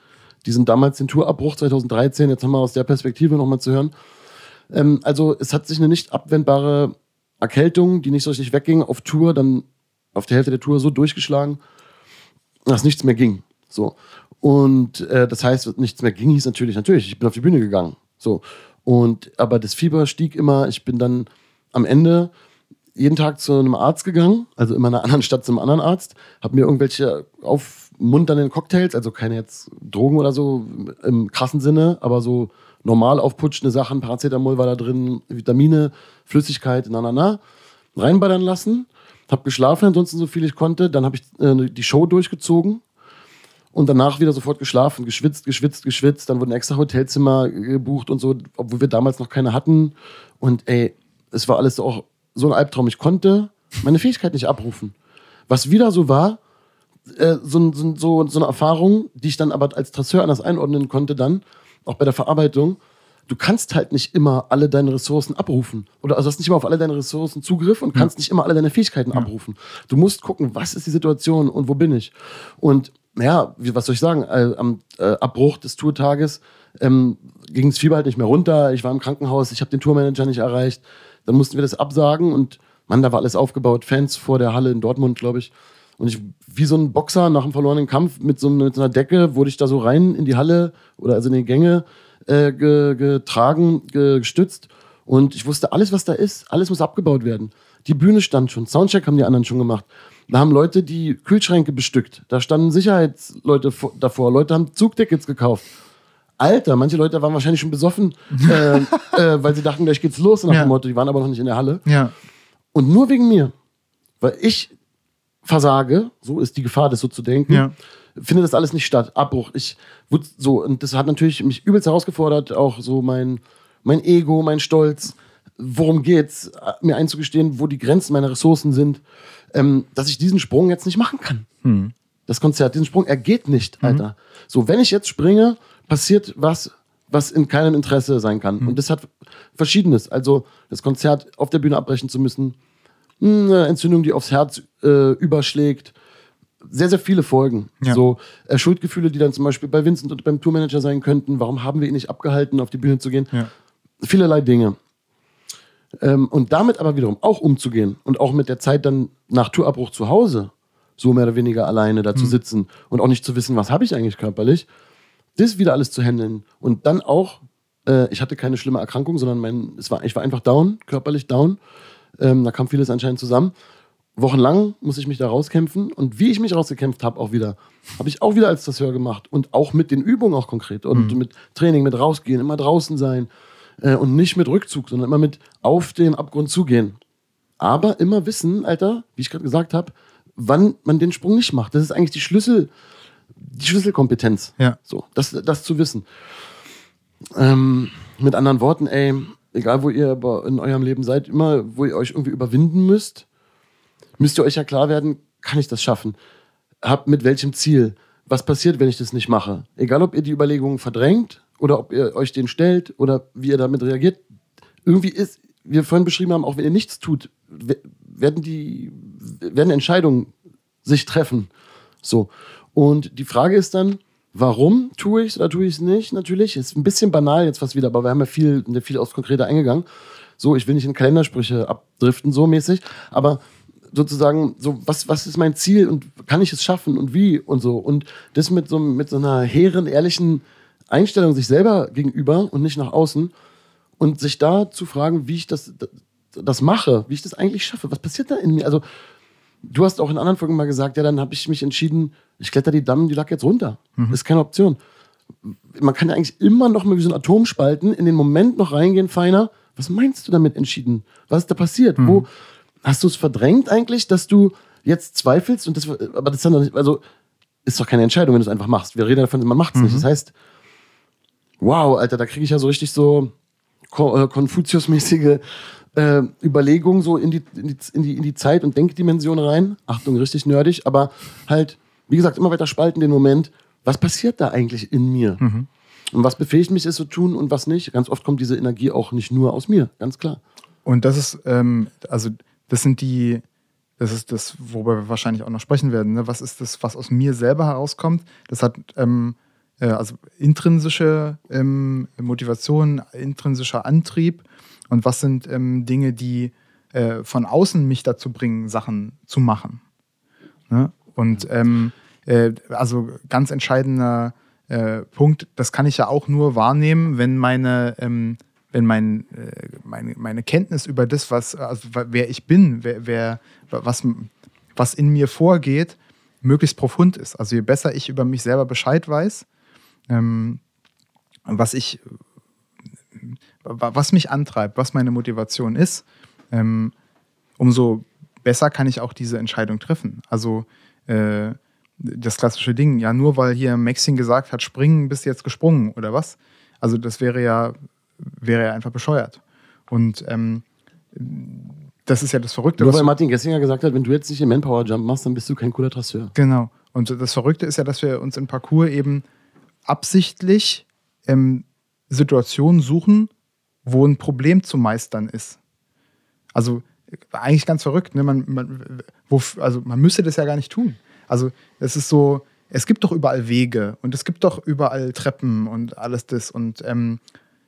diesen damals den Tourabbruch 2013, jetzt wir aus der Perspektive nochmal zu hören. Ähm, also es hat sich eine nicht abwendbare Erkältung, die nicht so richtig wegging, auf Tour, dann auf der Hälfte der Tour so durchgeschlagen, dass nichts mehr ging. So. Und äh, das heißt, nichts mehr ging, hieß natürlich, natürlich, ich bin auf die Bühne gegangen. So. Und aber das Fieber stieg immer. Ich bin dann am Ende jeden Tag zu einem Arzt gegangen, also immer in einer anderen Stadt zu einem anderen Arzt, habe mir irgendwelche aufmunternden Cocktails, also keine jetzt Drogen oder so im krassen Sinne, aber so normal aufputschende Sachen, Paracetamol war da drin, Vitamine, Flüssigkeit, na na na, reinballern lassen. Hab geschlafen, ansonsten so viel ich konnte. Dann habe ich äh, die Show durchgezogen und danach wieder sofort geschlafen, geschwitzt, geschwitzt, geschwitzt. Dann wurden extra Hotelzimmer gebucht und so, obwohl wir damals noch keine hatten. Und ey, es war alles auch so ein Albtraum. Ich konnte meine Fähigkeit nicht abrufen. Was wieder so war, äh, so, so, so, so eine Erfahrung, die ich dann aber als Trasseur anders einordnen konnte, dann, auch bei der Verarbeitung. Du kannst halt nicht immer alle deine Ressourcen abrufen. Oder also hast nicht immer auf alle deine Ressourcen Zugriff und kannst nicht immer alle deine Fähigkeiten abrufen. Du musst gucken, was ist die Situation und wo bin ich. Und naja, wie, was soll ich sagen, äh, am äh, Abbruch des Tourtages ähm, ging das Fieber halt nicht mehr runter. Ich war im Krankenhaus, ich habe den Tourmanager nicht erreicht. Dann mussten wir das absagen und Mann, da war alles aufgebaut. Fans vor der Halle in Dortmund, glaube ich. Und ich, wie so ein Boxer nach einem verlorenen Kampf mit so, mit so einer Decke, wurde ich da so rein in die Halle oder also in die Gänge äh, ge, getragen, ge, gestützt. Und ich wusste, alles, was da ist, alles muss abgebaut werden. Die Bühne stand schon, Soundcheck haben die anderen schon gemacht. Da haben Leute die Kühlschränke bestückt. Da standen Sicherheitsleute vor- davor. Leute haben Zugtickets gekauft. Alter, manche Leute waren wahrscheinlich schon besoffen, äh, äh, weil sie dachten, gleich geht's los nach Ja. dem Motto. Die waren aber noch nicht in der Halle. Ja. Und nur wegen mir, weil ich versage, so ist die Gefahr, das so zu denken, Ja. findet das alles nicht statt. Abbruch. Ich so, und das hat natürlich mich übelst herausgefordert, auch so mein, mein Ego, mein Stolz. Worum geht's, mir einzugestehen, wo die Grenzen meiner Ressourcen sind, ähm, dass ich diesen Sprung jetzt nicht machen kann. Das Konzert, diesen Sprung, er geht nicht, Alter. So, wenn ich jetzt springe, passiert was, was in keinem Interesse sein kann. Und das hat Verschiedenes. Also, das Konzert auf der Bühne abbrechen zu müssen, eine Entzündung, die aufs Herz äh, überschlägt. Sehr, sehr viele Folgen. Ja. So äh, Schuldgefühle, die dann zum Beispiel bei Vincent und beim Tourmanager sein könnten. Warum haben wir ihn nicht abgehalten, auf die Bühne zu gehen? Ja. Vielerlei Dinge. Ähm, und damit aber wiederum auch umzugehen und auch mit der Zeit dann nach Tourabbruch zu Hause, so mehr oder weniger alleine da zu sitzen und auch nicht zu wissen, was habe ich eigentlich körperlich, das wieder alles zu handeln und dann auch Äh, ich hatte keine schlimme Erkrankung, sondern mein, es war, ich war einfach down, körperlich down. Ähm, da kam vieles anscheinend zusammen. Wochenlang muss ich mich da rauskämpfen. Und wie ich mich rausgekämpft habe, auch wieder, habe ich auch wieder als Tasseur gemacht. Und auch mit den Übungen auch konkret. Und mhm. mit Training, mit rausgehen, immer draußen sein. Äh, und nicht mit Rückzug, sondern immer mit auf den Abgrund zugehen. Aber immer wissen, Alter, wie ich gerade gesagt habe, wann man den Sprung nicht macht. Das ist eigentlich die Schlüssel, die Schlüsselkompetenz. Ja. So, das, das zu wissen. Ähm, mit anderen Worten, ey, egal wo ihr in eurem Leben seid, immer wo ihr euch irgendwie überwinden müsst, müsst ihr euch ja klar werden, kann ich das schaffen? Hab mit welchem Ziel? Was passiert, wenn ich das nicht mache? Egal, ob ihr die Überlegungen verdrängt oder ob ihr euch den stellt oder wie ihr damit reagiert. Irgendwie ist, wie wir vorhin beschrieben haben, auch wenn ihr nichts tut, werden die, werden Entscheidungen sich treffen. So. Und die Frage ist dann, warum tue ich es oder tue ich es nicht? Natürlich, ist ein bisschen banal jetzt fast wieder, aber wir haben ja viel, viel aufs Konkrete eingegangen. So, ich will nicht in Kalendersprüche abdriften, so mäßig, aber sozusagen, so, was, was ist mein Ziel und kann ich es schaffen und wie und so. Und das mit so, mit so einer hehren, ehrlichen Einstellung sich selber gegenüber und nicht nach außen und sich da zu fragen, wie ich das, das mache, wie ich das eigentlich schaffe. Was passiert da in mir? Also, du hast auch in anderen Folgen mal gesagt, ja, dann habe ich mich entschieden, ich kletter die Damm, die lag jetzt runter. Mhm. Ist keine Option. Man kann ja eigentlich immer noch mal wie so ein Atom spalten, in den Moment noch reingehen, feiner. Was meinst du damit entschieden? Was ist da passiert? Mhm. Wo hast du es verdrängt eigentlich, dass du jetzt zweifelst? Und das, aber das ist dann nicht, also ist doch keine Entscheidung, wenn du es einfach machst. Wir reden davon, man macht es mhm. nicht. Das heißt, wow, Alter, da kriege ich ja so richtig so äh, Konfuzius-mäßige äh, Überlegungen so in die, in, die, in, die, in die Zeit- und Denkdimension rein. Achtung, richtig nerdig, aber halt, wie gesagt, immer weiter spalten den Moment. Was passiert da eigentlich in mir? Mhm. Und was befähigt mich, es zu tun und was nicht? Ganz oft kommt diese Energie auch nicht nur aus mir, ganz klar. Und das ist, ähm, also, das sind die, das ist das, worüber wir wahrscheinlich auch noch sprechen werden. Ne? Was ist das, was aus mir selber herauskommt? Das hat ähm, äh, also intrinsische ähm, Motivation, intrinsischer Antrieb und was sind ähm, Dinge, die äh, von außen mich dazu bringen, Sachen zu machen. Ne? Und ähm, äh, also ganz entscheidender äh, Punkt, das kann ich ja auch nur wahrnehmen, wenn meine ähm, wenn mein, äh, meine, meine Kenntnis über das, was, also wer ich bin, wer, wer, was, was in mir vorgeht, möglichst profund ist. Also je besser ich über mich selber Bescheid weiß, ähm, was ich, was mich antreibt, was meine Motivation ist, ähm, umso besser kann ich auch diese Entscheidung treffen. Also äh, das klassische Ding, ja, nur weil hier Maxing gesagt hat, springen, bist jetzt gesprungen oder was? Also das wäre ja, wäre ja einfach bescheuert. Und ähm, das ist ja das Verrückte. Nur weil Martin Gessinger gesagt hat, wenn du jetzt nicht den Manpower Jump machst, dann bist du kein cooler Trasseur. Genau. Und das Verrückte ist ja, dass wir uns im Parcours eben absichtlich ähm, Situationen suchen, wo ein Problem zu meistern ist. Also eigentlich ganz verrückt. Ne? Man, man, wo, also man müsste das ja gar nicht tun. Also es ist so, es gibt doch überall Wege und es gibt doch überall Treppen und alles das. Und ähm,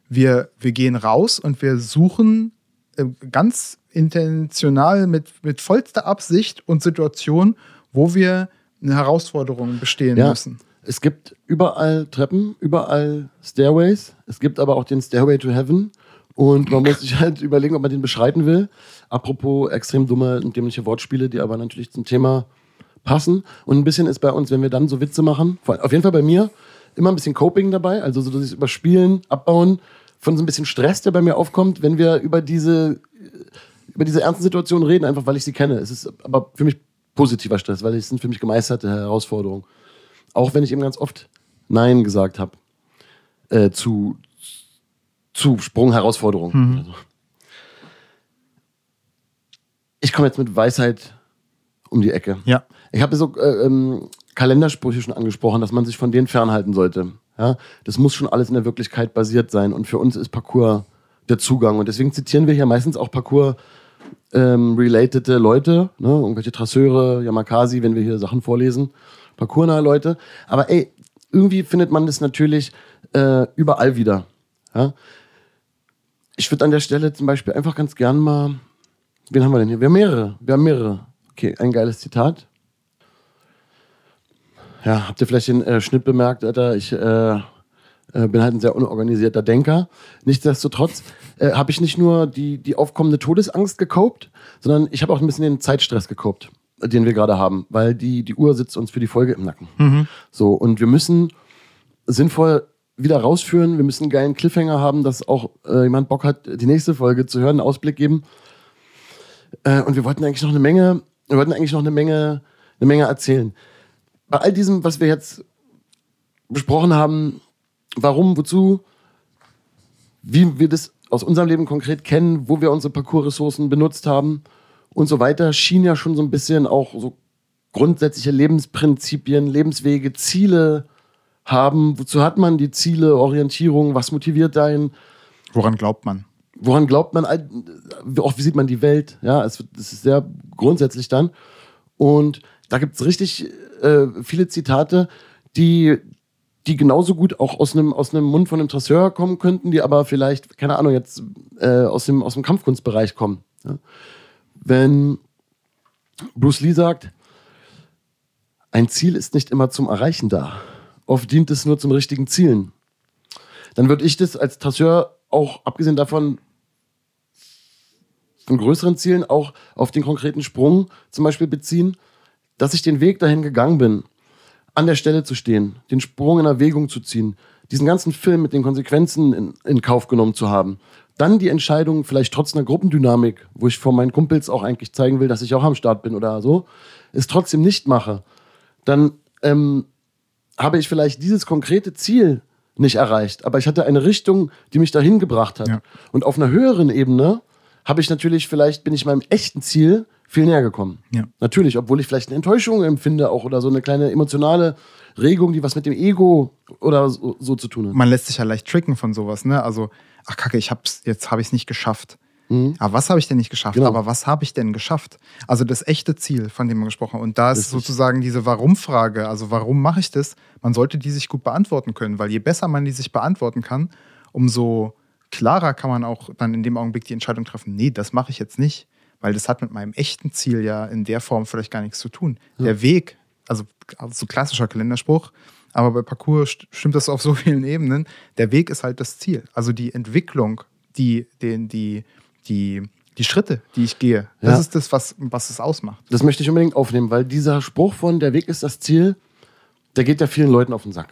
wir, wir gehen raus und wir suchen äh, ganz intentional mit, mit vollster Absicht und Situation, wo wir eine Herausforderung bestehen ja. müssen. Es gibt überall Treppen, überall Stairways. Es gibt aber auch den Stairway to Heaven. Und man muss sich halt überlegen, ob man den beschreiten will. Apropos extrem dumme und dämliche Wortspiele, die aber natürlich zum Thema passen. Und ein bisschen ist bei uns, wenn wir dann so Witze machen, auf jeden Fall bei mir, immer ein bisschen Coping dabei. Also so das Überspielen, Abbauen von so ein bisschen Stress, der bei mir aufkommt, wenn wir über diese, über diese ernsten Situationen reden, einfach weil ich sie kenne. Es ist aber für mich positiver Stress, weil es sind für mich gemeisterte Herausforderungen. Auch wenn ich eben ganz oft Nein gesagt habe äh, zu, zu Sprungherausforderungen. Mhm. Also. Ich komme jetzt mit Weisheit um die Ecke. Ja. Ich habe so äh, ähm, Kalendersprüche schon angesprochen, dass man sich von denen fernhalten sollte. Ja? Das muss schon alles in der Wirklichkeit basiert sein. Und für uns ist Parcours der Zugang. Und deswegen zitieren wir hier meistens auch Parcours-related ähm, Leute, ne? irgendwelche Trasseure, Yamakasi, wenn wir hier Sachen vorlesen parkournahe Leute. Aber ey, irgendwie findet man das natürlich äh, überall wieder. Ja? Ich würde an der Stelle zum Beispiel einfach ganz gern mal. Wen haben wir denn hier? Wir haben mehrere. Wir haben mehrere. Okay, ein geiles Zitat. Ja, habt ihr vielleicht den äh, Schnitt bemerkt, Alter? Ich äh, Äh, bin halt ein sehr unorganisierter Denker. Nichtsdestotrotz äh, habe ich nicht nur die, die aufkommende Todesangst gekopt, sondern ich habe auch ein bisschen den Zeitstress gekopt, den wir gerade haben, weil die, die Uhr sitzt uns für die Folge im Nacken. Mhm. So, und wir müssen sinnvoll wieder rausführen. Wir müssen einen geilen Cliffhanger haben, dass auch äh, jemand Bock hat, die nächste Folge zu hören, einen Ausblick geben. Äh, und wir wollten eigentlich noch eine Menge, wir wollten eigentlich noch eine Menge, eine Menge erzählen. Bei all diesem, was wir jetzt besprochen haben, warum, wozu, wie wir das aus unserem Leben konkret kennen, wo wir unsere Parcours-Ressourcen benutzt haben und so weiter, schien ja schon so ein bisschen auch so grundsätzliche Lebensprinzipien, Lebenswege, Ziele haben. Wozu hat man die Ziele, Orientierung, was motiviert einen? Woran glaubt man? Woran glaubt man? Auch wie sieht man die Welt? Ja, es, es ist sehr grundsätzlich dann. Und da gibt es richtig äh, viele Zitate, die, die genauso gut auch aus einem, aus Mund von einem Trasseur kommen könnten, die aber vielleicht, keine Ahnung, jetzt äh, aus, dem, aus dem Kampfkunstbereich kommen. Ja? Wenn Bruce Lee sagt, ein Ziel ist nicht immer zum Erreichen da. Oft dient es nur zum richtigen Zielen. Dann würde ich das als Trasseur auch, abgesehen davon, von größeren Zielen auch auf den konkreten Sprung zum Beispiel beziehen, dass ich den Weg dahin gegangen bin, an der Stelle zu stehen, den Sprung in Erwägung zu ziehen, diesen ganzen Film mit den Konsequenzen in, in Kauf genommen zu haben. Dann die Entscheidung, vielleicht trotz einer Gruppendynamik, wo ich vor meinen Kumpels auch eigentlich zeigen will, dass ich auch am Start bin oder so, es trotzdem nicht mache, dann ähm, habe ich vielleicht dieses konkrete Ziel nicht erreicht, aber ich hatte eine Richtung, die mich dahin gebracht hat. Ja. Und auf einer höheren Ebene habe ich natürlich, vielleicht bin ich meinem echten Ziel viel näher gekommen. Ja. Natürlich, obwohl ich vielleicht eine Enttäuschung empfinde, auch oder so eine kleine emotionale Regung, die was mit dem Ego oder so, so zu tun hat. Man lässt sich ja leicht tricken von sowas, ne? Also, ach kacke, ich hab's, jetzt habe ich es nicht geschafft. Mhm. Aber was habe ich denn nicht geschafft? Genau. Aber was habe ich denn geschafft? Also das echte Ziel, von dem wir gesprochen haben. Und da ist Richtig. sozusagen diese Warum-Frage, also warum mache ich das? Man sollte die sich gut beantworten können, weil je besser man die sich beantworten kann, umso klarer kann man auch dann in dem Augenblick die Entscheidung treffen, nee, das mache ich jetzt nicht, weil das hat mit meinem echten Ziel ja in der Form vielleicht gar nichts zu tun. Der Weg, also, also so klassischer Kalenderspruch, aber bei Parcours st- stimmt das auf so vielen Ebenen. Der Weg ist halt das Ziel. Also die Entwicklung, die, den, die, die, die Schritte, die ich gehe, das Ja. ist das, was, was es ausmacht. Das möchte ich unbedingt aufnehmen, weil dieser Spruch von der Weg ist das Ziel, der geht ja vielen Leuten auf den Sack.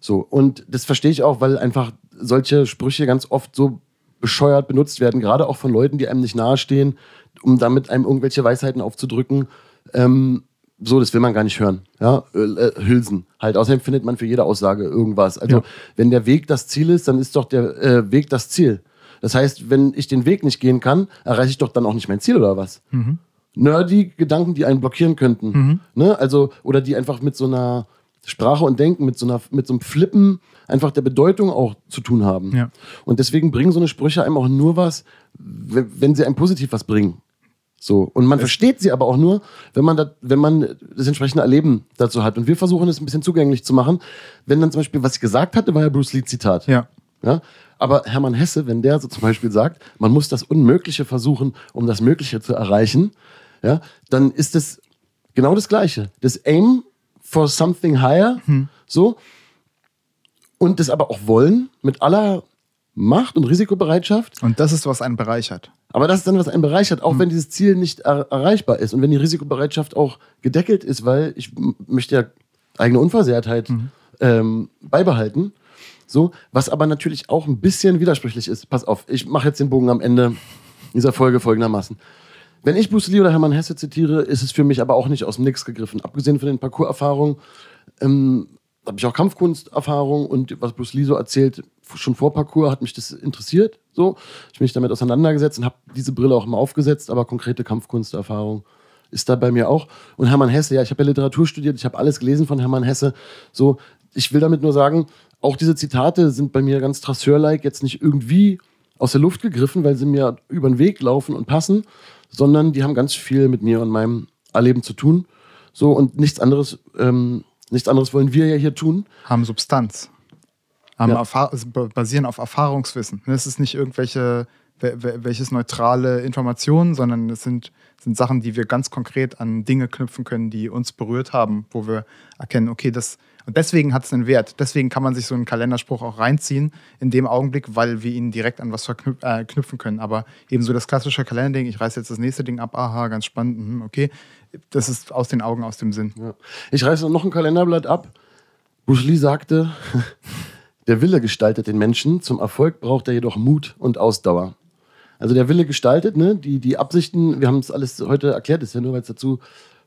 So und das verstehe ich auch, weil einfach solche Sprüche ganz oft so bescheuert benutzt werden, gerade auch von Leuten, die einem nicht nahestehen, um damit einem irgendwelche Weisheiten aufzudrücken. Ähm, so, das will man gar nicht hören. Ja, äh, äh, Hülsen. Halt, außerdem findet man für jede Aussage irgendwas. Also, Ja. wenn der Weg das Ziel ist, dann ist doch der äh, Weg das Ziel. Das heißt, wenn ich den Weg nicht gehen kann, erreiche ich doch dann auch nicht mein Ziel oder was? nerdy Gedanken, die einen blockieren könnten. Ne? Also, oder die einfach mit so einer Sprache und Denken, mit so, einer, mit so einem Flippen einfach der Bedeutung auch zu tun haben. Ja. Und deswegen bringen so eine Sprüche einem auch nur was, wenn sie einem positiv was bringen. So. Und man versteht sie aber auch nur, wenn man, das, wenn man das entsprechende Erleben dazu hat. Und wir versuchen es ein bisschen zugänglich zu machen. Wenn dann zum Beispiel, was ich gesagt hatte, war ja Bruce Lee-Zitat. Ja. Ja? Aber Hermann Hesse, wenn der so zum Beispiel sagt, man muss das Unmögliche versuchen, um das Mögliche zu erreichen, ja, dann ist es genau das Gleiche. Das Aim for something higher, so, und das aber auch wollen, mit aller Macht und Risikobereitschaft. Und das ist, was einen bereichert. Aber das ist dann, was einen bereichert, auch wenn dieses Ziel nicht er erreichbar ist und wenn die Risikobereitschaft auch gedeckelt ist, weil ich möchte ja eigene Unversehrtheit ähm, beibehalten. So, was aber natürlich auch ein bisschen widersprüchlich ist. Pass auf, ich mache jetzt den Bogen am Ende dieser Folge folgendermaßen. Wenn ich Bruce Lee oder Hermann Hesse zitiere, ist es für mich aber auch nicht aus dem Nix gegriffen. Abgesehen von den Parcours-Erfahrungen ähm, habe ich auch Kampfkunsterfahrung und was Bruce Lee so erzählt, schon vor Parcours hat mich das interessiert. So, ich bin mich damit auseinandergesetzt und habe diese Brille auch immer aufgesetzt, aber konkrete Kampfkunsterfahrung ist da bei mir auch. Und Hermann Hesse, ja, ich habe ja Literatur studiert, ich habe alles gelesen von Hermann Hesse. So, ich will damit nur sagen, auch diese Zitate sind bei mir ganz Trasseur-like jetzt nicht irgendwie aus der Luft gegriffen, weil sie mir über den Weg laufen und passen, sondern die haben ganz viel mit mir und meinem Erleben zu tun. So, und nichts anderes, ähm, nichts anderes wollen wir ja hier tun. Haben Substanz. Haben Ja. Also ba- basieren auf Erfahrungswissen. Das ist nicht irgendwelche welches neutrale Informationen, sondern es sind, sind Sachen, die wir ganz konkret an Dinge knüpfen können, die uns berührt haben, wo wir erkennen, okay, das, und deswegen hat es einen Wert. Deswegen kann man sich so einen Kalenderspruch auch reinziehen in dem Augenblick, weil wir ihn direkt an was verknüpfen äh, können. Aber eben so das klassische Kalenderding, ich reiße jetzt das nächste Ding ab, aha, ganz spannend, mhm, okay, das ist aus den Augen, aus dem Sinn. Ja. Ich reiße noch ein Kalenderblatt ab. Bruce Lee sagte, der Wille gestaltet den Menschen, zum Erfolg braucht er jedoch Mut und Ausdauer. Also der Wille gestaltet, ne? die, die Absichten, wir haben es alles heute erklärt, ist ja nur, weil es dazu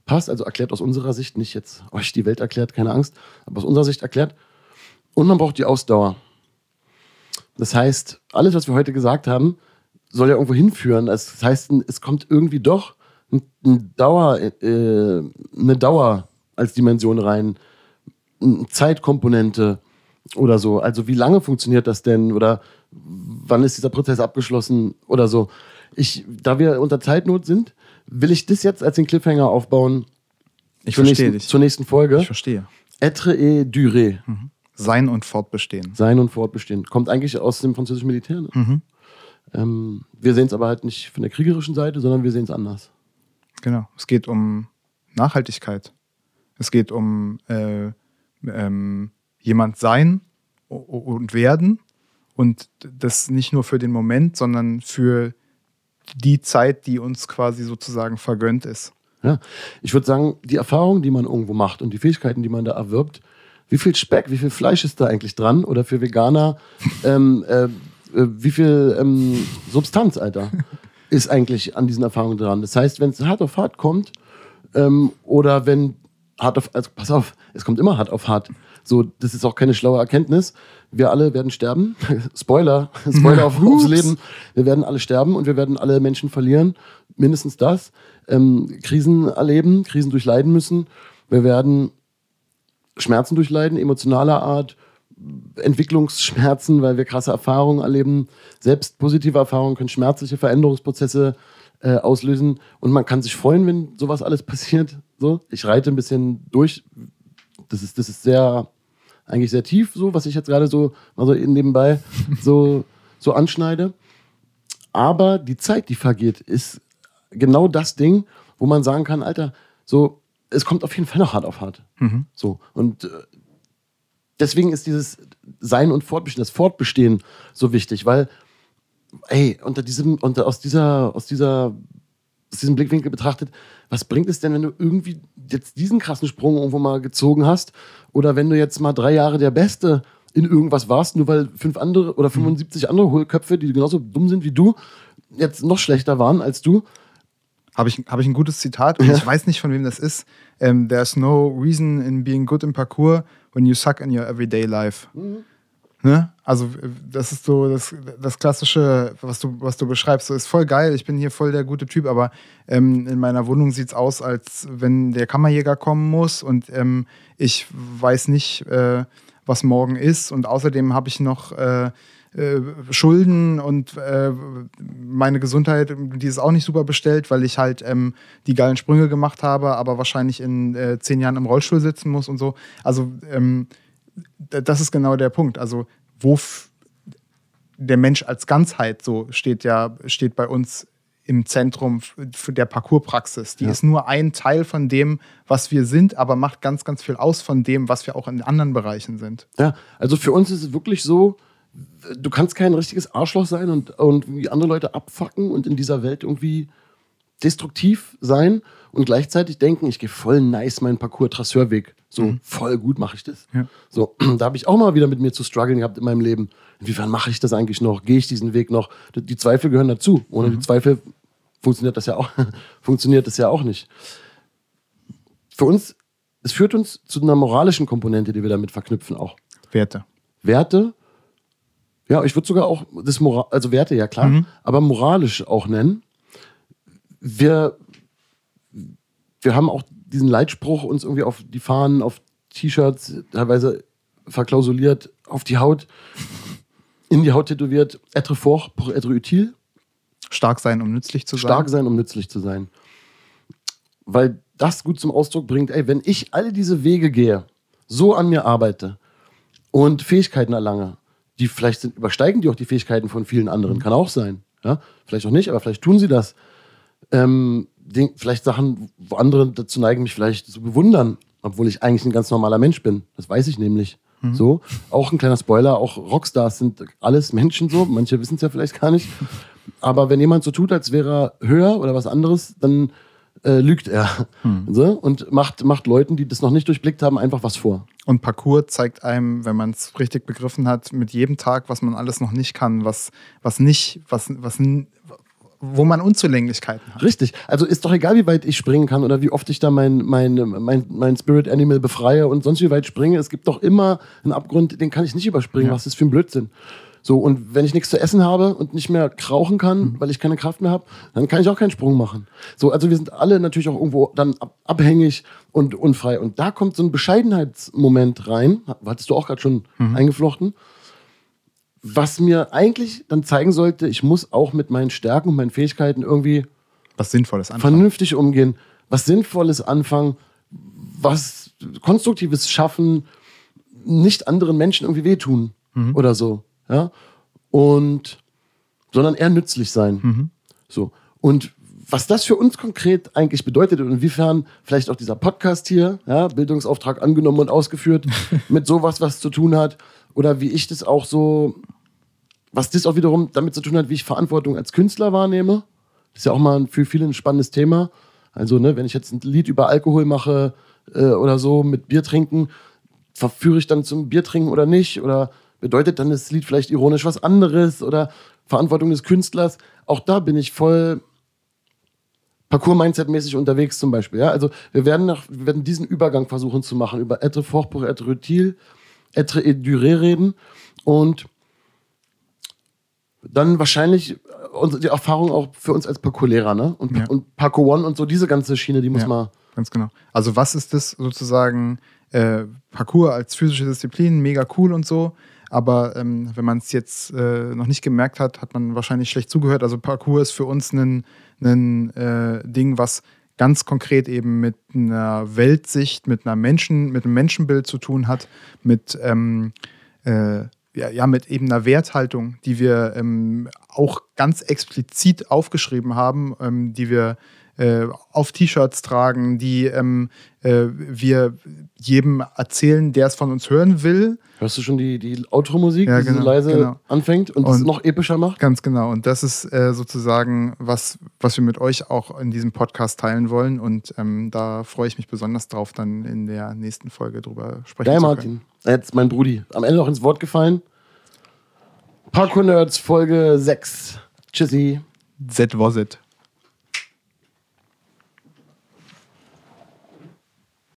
passt, also erklärt aus unserer Sicht, nicht jetzt euch die Welt erklärt, keine Angst, aber aus unserer Sicht erklärt. Und man braucht die Ausdauer. Das heißt, alles, was wir heute gesagt haben, soll ja irgendwo hinführen. Das heißt, es kommt irgendwie doch eine Dauer, äh, eine Dauer als Dimension rein, eine Zeitkomponente oder so. Also wie lange funktioniert das denn oder wann ist dieser Prozess abgeschlossen oder so. Ich, da wir unter Zeitnot sind, will ich das jetzt als den Cliffhanger aufbauen. Ich verstehe nächsten, dich. Zur nächsten Folge. Ich verstehe. Être et durer. Mhm. Sein und fortbestehen. Sein und fortbestehen. Kommt eigentlich aus dem französischen Militär. Ne? Mhm. Ähm, wir sehen es aber halt nicht von der kriegerischen Seite, sondern wir sehen es anders. Genau. Es geht um Nachhaltigkeit. Es geht um äh, ähm, jemand sein und werden. Und das nicht nur für den Moment, sondern für die Zeit, die uns quasi sozusagen vergönnt ist. Ja, ich würde sagen, die Erfahrung, die man irgendwo macht und die Fähigkeiten, die man da erwirbt, wie viel Speck, wie viel Fleisch ist da eigentlich dran? Oder für Veganer, ähm, äh, äh wie viel ähm, Substanz, Alter? ist eigentlich an diesen Erfahrungen dran. Das heißt, wenn es hart auf hart kommt ähm, oder wenn hart auf, also pass auf, es kommt immer hart auf hart. So, das ist auch keine schlaue Erkenntnis. Wir alle werden sterben. Spoiler, Spoiler auf, aufs Leben. Wir werden alle sterben und wir werden alle Menschen verlieren. Mindestens das. Ähm, Krisen erleben, Krisen durchleiden müssen. Wir werden Schmerzen durchleiden, emotionaler Art, Entwicklungsschmerzen, weil wir krasse Erfahrungen erleben. Selbst positive Erfahrungen können schmerzliche Veränderungsprozesse äh, auslösen. Und man kann sich freuen, wenn sowas alles passiert. So, ich reite ein bisschen durch. Das ist, das ist sehr, eigentlich sehr tief, so, was ich jetzt gerade so, also nebenbei so, so anschneide. Aber die Zeit, die vergeht, ist genau das Ding, wo man sagen kann, Alter, so, es kommt auf jeden Fall noch hart auf hart. Mhm. So. Und äh, deswegen ist dieses Sein und Fortbestehen, das Fortbestehen so wichtig, weil, ey, unter diesem, unter, aus dieser, aus dieser, aus diesem Blickwinkel betrachtet, was bringt es denn, wenn du irgendwie jetzt diesen krassen Sprung irgendwo mal gezogen hast? Oder wenn du jetzt mal drei Jahre der Beste in irgendwas warst, nur weil fünf andere oder 75 andere Hohlköpfe, die genauso dumm sind wie du, jetzt noch schlechter waren als du? Habe ich, hab ich ein gutes Zitat und ja. ich weiß nicht, von wem das ist. Um, ähm, There's no reason in being good im Parcours when you suck in your everyday life. Mhm. Ne? Also, das ist so das, das Klassische, was du, was du beschreibst. So ist voll geil, ich bin hier voll der gute Typ, aber ähm, in meiner Wohnung sieht es aus, als wenn der Kammerjäger kommen muss und ähm, ich weiß nicht, äh, was morgen ist. Und außerdem habe ich noch äh, äh, Schulden und äh, meine Gesundheit, die ist auch nicht super bestellt, weil ich halt ähm, die geilen Sprünge gemacht habe, aber wahrscheinlich in äh, zehn Jahren im Rollstuhl sitzen muss und so. Also ähm, das ist genau der Punkt. Also wo der Mensch als Ganzheit so steht ja steht bei uns im Zentrum der Parcourspraxis. Die ja. ist nur ein Teil von dem, was wir sind, aber macht ganz, ganz viel aus von dem, was wir auch in anderen Bereichen sind. Ja, also für uns ist es wirklich so, du kannst kein richtiges Arschloch sein und, und andere Leute abfacken und in dieser Welt irgendwie destruktiv sein und gleichzeitig denken, ich gehe voll nice meinen Parcours-Trasseurweg. So mhm. voll gut mache ich das. Ja. So, da habe ich auch mal wieder mit mir zu strugglen gehabt in meinem Leben. Inwiefern mache ich das eigentlich noch? Gehe ich diesen Weg noch? Die Zweifel gehören dazu. Ohne mhm. die Zweifel funktioniert das ja auch, funktioniert das ja auch nicht. Für uns, es führt uns zu einer moralischen Komponente, die wir damit verknüpfen auch. Werte. Werte ja, ich würde sogar auch das Moral, also Werte, ja klar, mhm. aber moralisch auch nennen. Wir, wir haben auch diesen Leitspruch uns irgendwie auf die Fahnen, auf T-Shirts, teilweise verklausuliert, auf die Haut, in die Haut tätowiert, être fort pour être utile. Stark sein, um nützlich zu sein. Stark sein, um nützlich zu sein. Weil das gut zum Ausdruck bringt, ey, wenn ich alle diese Wege gehe, so an mir arbeite und Fähigkeiten erlange, die vielleicht sind, übersteigen die auch die Fähigkeiten von vielen anderen, kann auch sein. Ja? Vielleicht auch nicht, aber vielleicht tun sie das. Ähm, vielleicht Sachen, wo andere dazu neigen, mich vielleicht zu bewundern, obwohl ich eigentlich ein ganz normaler Mensch bin. Das weiß ich nämlich. Mhm. So, auch ein kleiner Spoiler, auch Rockstars sind alles Menschen so, manche wissen es ja vielleicht gar nicht. Aber wenn jemand so tut, als wäre er höher oder was anderes, dann äh, lügt er. Hm. So, und macht, macht Leuten, die das noch nicht durchblickt haben, einfach was vor. Und Parcours zeigt einem, wenn man es richtig begriffen hat, mit jedem Tag, was man alles noch nicht kann, was, was nicht, was, was, wo man Unzulänglichkeiten hat. Richtig. Also ist doch egal, wie weit ich springen kann oder wie oft ich da mein, mein, mein, mein Spirit Animal befreie und sonst wie weit springe. Es gibt doch immer einen Abgrund, den kann ich nicht überspringen. Ja. Was ist für ein Blödsinn? So, und wenn ich nichts zu essen habe und nicht mehr krauchen kann, mhm. weil ich keine Kraft mehr habe, dann kann ich auch keinen Sprung machen. So, also wir sind alle natürlich auch irgendwo dann abhängig und unfrei. Und da kommt so ein Bescheidenheitsmoment rein, hattest du auch gerade schon mhm. eingeflochten, was mir eigentlich dann zeigen sollte, ich muss auch mit meinen Stärken und meinen Fähigkeiten irgendwie was Sinnvolles anfangen. vernünftig umgehen, was Sinnvolles anfangen, was Konstruktives schaffen, nicht anderen Menschen irgendwie wehtun mhm. oder so. Ja? Und sondern eher nützlich sein. Mhm. So. Und was das für uns konkret eigentlich bedeutet und inwiefern vielleicht auch dieser Podcast hier, ja, Bildungsauftrag angenommen und ausgeführt, mit sowas was zu tun hat, oder wie ich das auch so, was das auch wiederum damit zu tun hat, wie ich Verantwortung als Künstler wahrnehme. Das ist ja auch mal für viele ein spannendes Thema. Also, ne, wenn ich jetzt ein Lied über Alkohol mache äh, oder so mit Bier trinken, verführe ich dann zum Bier trinken oder nicht? Oder bedeutet dann das Lied vielleicht ironisch was anderes? Oder Verantwortung des Künstlers? Auch da bin ich voll Parcours-Mindset-mäßig unterwegs zum Beispiel. Ja? Also wir werden, nach, wir werden diesen Übergang versuchen zu machen über Etre fort pour être utile être et duré reden und dann wahrscheinlich äh, die Erfahrung auch für uns als Parkour-Lehrer, ne? Und, ja. und Parkour One und so diese ganze Schiene, die muss ja, man. Ganz genau. Also, was ist das sozusagen? Äh, Parkour als physische Disziplin, mega cool und so. Aber ähm, wenn man es jetzt äh, noch nicht gemerkt hat, hat man wahrscheinlich schlecht zugehört. Also Parkour ist für uns ein, ein äh, Ding, was ganz konkret eben mit einer Weltsicht, mit einer Menschen, mit einem Menschenbild zu tun hat, mit ähm, äh, ja, ja, mit eben einer Werthaltung, die wir ähm, auch ganz explizit aufgeschrieben haben, ähm, die wir äh, auf T-Shirts tragen, die ähm, äh, wir jedem erzählen, der es von uns hören will. Hörst du schon die, die Outro-Musik, ja, die genau, so leise genau. anfängt und, es noch epischer macht? Ganz genau. Und das ist äh, sozusagen, was, was wir mit euch auch in diesem Podcast teilen wollen. Und ähm, da freue ich mich besonders drauf, dann in der nächsten Folge drüber sprechen Geil, zu können. Martin. Jetzt mein Brudi. Am Ende noch ins Wort gefallen. Parkour Nerds Folge 6. Tschüssi. Z was it.